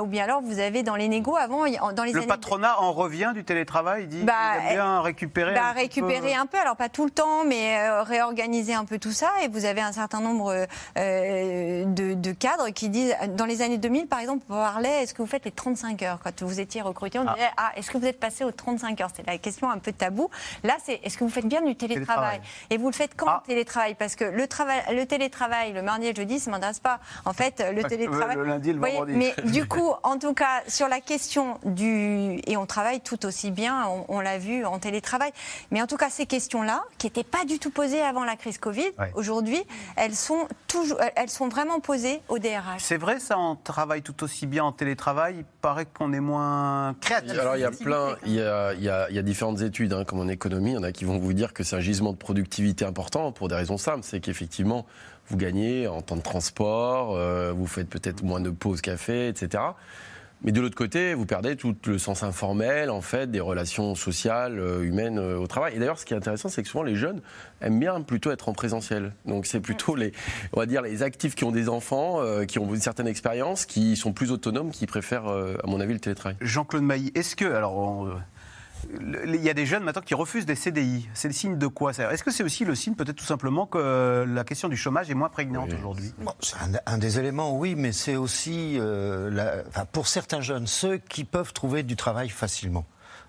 Ou bien alors vous avez dans les négos avant, il- dans les Le années patronat en revient du télétravail, il dit Bah, aime bien récupérer. bah, récupérer peu- un peu, alors pas tout le temps, mais euh, réorganiser un peu tout ça. Et vous avez un certain nombre euh, de, de cadres qui disent, dans les années 2000, par exemple, on parlait, est-ce que vous faites les 35 heures? Quand vous étiez recruté, on disait, ah, est-ce que vous êtes passé aux 35 heures? C'était la question un peu tabou. Là, c'est, est-ce que vous faites bien du télétravail, Télétravail. Et vous le faites quand, le télétravail? Parce que le, travail, le télétravail, le mardi et le jeudi, ça ne m'intéresse pas. En fait, le télétravail... le lundi et le voyez, vendredi. Mais du coup, en tout cas, sur la question du... Et on travaille tout aussi bien, on, on l'a vu en télétravail. Mais en tout cas, cas, ces questions-là, qui n'étaient pas du tout posées avant la crise Covid, aujourd'hui, elles sont, toujours, elles sont vraiment posées au DRH. C'est vrai, ça, on travaille tout aussi bien en télétravail. Il paraît qu'on est moins créatif. Alors, il y a plein, il y a, il y a, il y a différentes études, hein, comme en économie. Il y en a qui vont vous dire que c'est un gisement de productivité important pour des raisons simples. C'est qu'effectivement, vous gagnez en temps de transport, euh, vous faites peut-être moins de pauses café, etc. Mais de l'autre côté, vous perdez tout le sens informel, en fait, des relations sociales, euh, humaines euh, au travail. Et d'ailleurs, ce qui est intéressant, c'est que souvent les jeunes aiment bien plutôt être en présentiel. Donc c'est plutôt les, on va dire, les actifs qui ont des enfants, euh, qui ont une certaine expérience, qui sont plus autonomes, qui préfèrent, à mon avis, le télétravail. Jean-Claude Mailly, est-ce que, alors, il y a des jeunes maintenant qui refusent des CDI. C'est le signe de quoi Est-ce que c'est aussi le signe, peut-être tout simplement, que la question du chômage est moins prégnante aujourd'hui? C'est un, des éléments, oui, mais c'est aussi, euh, pour certains jeunes, ceux qui peuvent trouver du travail facilement.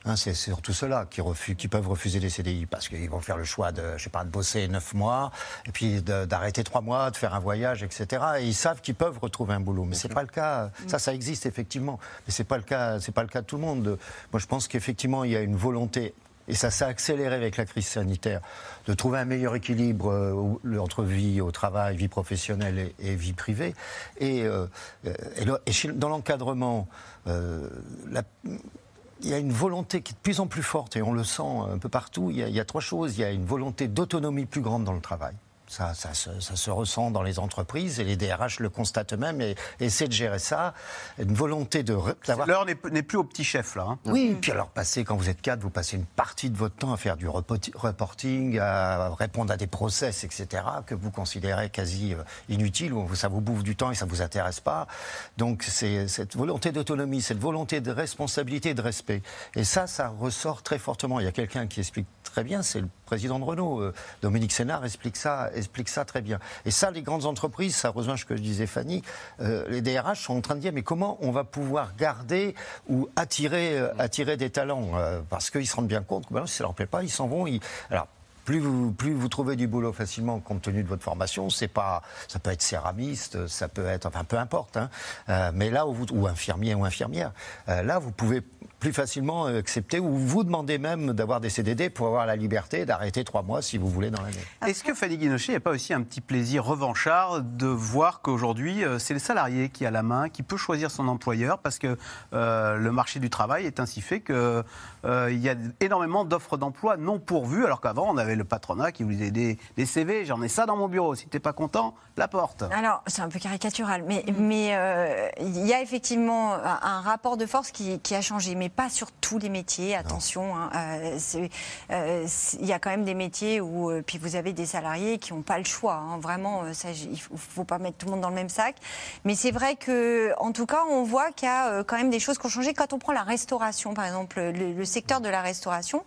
Hein, c'est surtout ceux-là qui, qui peuvent refuser les CDI parce qu'ils vont faire le choix de, je sais pas, de bosser neuf mois et puis d'arrêter trois mois, de faire un voyage, etc. Et ils savent qu'ils peuvent retrouver un boulot. Mais c'est pas le cas. Ça, ça existe effectivement, mais c'est pas le cas. C'est pas le cas de tout le monde. Moi, je pense qu'effectivement, il y a une volonté et ça s'est accéléré avec la crise sanitaire, de trouver un meilleur équilibre euh, entre vie au travail, vie professionnelle et, vie privée. Et, euh, et, dans l'encadrement, euh, il y a une volonté qui est de plus en plus forte, et on le sent un peu partout. Il y a, trois choses. Il y a une volonté d'autonomie plus grande dans le travail. Ça, ça, se, ressent dans les entreprises et les DRH le constatent même et, essaient de gérer ça. Une volonté de. L'heure n'est plus au petit chef, là. Hein. Oui, puis alors, passer, quand vous êtes cadre, vous passez une partie de votre temps à faire du reporting, à répondre à des process, etc., que vous considérez quasi euh, inutiles, où ça vous bouffe du temps et ça ne vous intéresse pas. Donc, c'est cette volonté d'autonomie, cette volonté de responsabilité et de respect. Et ça, ça ressort très fortement. Il y a quelqu'un qui explique très bien, c'est le président de Renault, euh, Dominique Sénard, explique ça, explique ça très bien. Et ça, les grandes entreprises, ça rejoint ce que je disais Fanny, euh, les DRH sont en train de dire mais comment on va pouvoir garder ou attirer, euh, attirer des talents Parce qu'ils se rendent bien compte que ben, si ça leur plaît pas, ils s'en vont. Alors, plus vous, plus vous trouvez du boulot facilement compte tenu de votre formation, c'est pas, ça peut être céramiste, ça peut être, enfin peu importe, hein. mais là où vous, ou infirmier ou infirmière, là vous pouvez plus facilement accepter ou vous demandez même d'avoir des CDD pour avoir la liberté d'arrêter trois mois si vous voulez dans l'année. Est-ce que Fanny Guinochet n'a pas aussi un petit plaisir revanchard de voir qu'aujourd'hui euh, c'est le salarié qui a la main, qui peut choisir son employeur parce que euh, le marché du travail est ainsi fait qu'il euh, y a énormément d'offres d'emploi non pourvues alors qu'avant on avait le patronat qui vous disait des, des CV, j'en ai ça dans mon bureau, si tu n'es pas content, la porte. Alors c'est un peu caricatural, mais mais il y a effectivement un, rapport de force qui, qui a changé, mais pas sur tous les métiers, attention. Hein, euh, euh, il y a quand même des métiers où euh, puis vous avez des salariés qui n'ont pas le choix. Hein, vraiment, ça, il ne faut, pas mettre tout le monde dans le même sac. Mais c'est vrai que, en tout cas, on voit qu'il y a quand même des choses qui ont changé. Quand on prend la restauration, par exemple, le secteur de la restauration,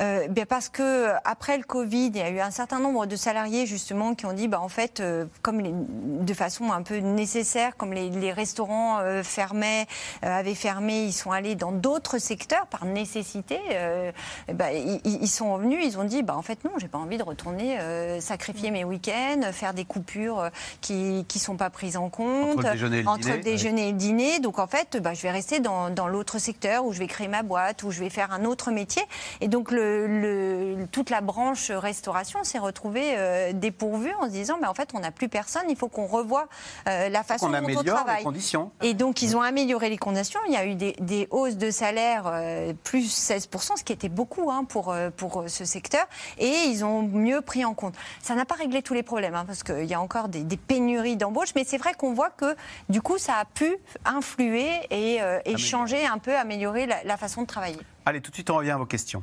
euh, bien Parce que après le Covid, il y a eu un certain nombre de salariés justement qui ont dit, bah, en fait, euh, comme de façon un peu nécessaire, comme les, restaurants euh, fermaient, avaient fermé, ils sont allés dans d'autres secteurs par nécessité. Bah, ils, sont revenus, ils ont dit, bah, en fait non, j'ai pas envie de retourner sacrifier mes week-ends, faire des coupures qui qui sont pas prises en compte entre le déjeuner et le dîner. Donc en fait, bah, je vais rester dans, dans l'autre secteur où je vais créer ma boîte, où je vais faire un autre métier. Et donc le le, toute la branche restauration s'est retrouvée euh, dépourvue en se disant mais en fait on n'a plus personne, il faut qu'on revoie euh, la façon dont on travaille. Les conditions. Et donc ils ont amélioré les conditions. Il y a eu des, hausses de salaire euh, plus 16%, ce qui était beaucoup hein, pour, pour ce secteur. Et ils ont mieux pris en compte. Ça n'a pas réglé tous les problèmes hein, parce qu'il y a encore des, pénuries d'embauche, mais c'est vrai qu'on voit que du coup ça a pu influer et, changer un peu, améliorer la, la façon de travailler. Allez, tout de suite on revient à vos questions.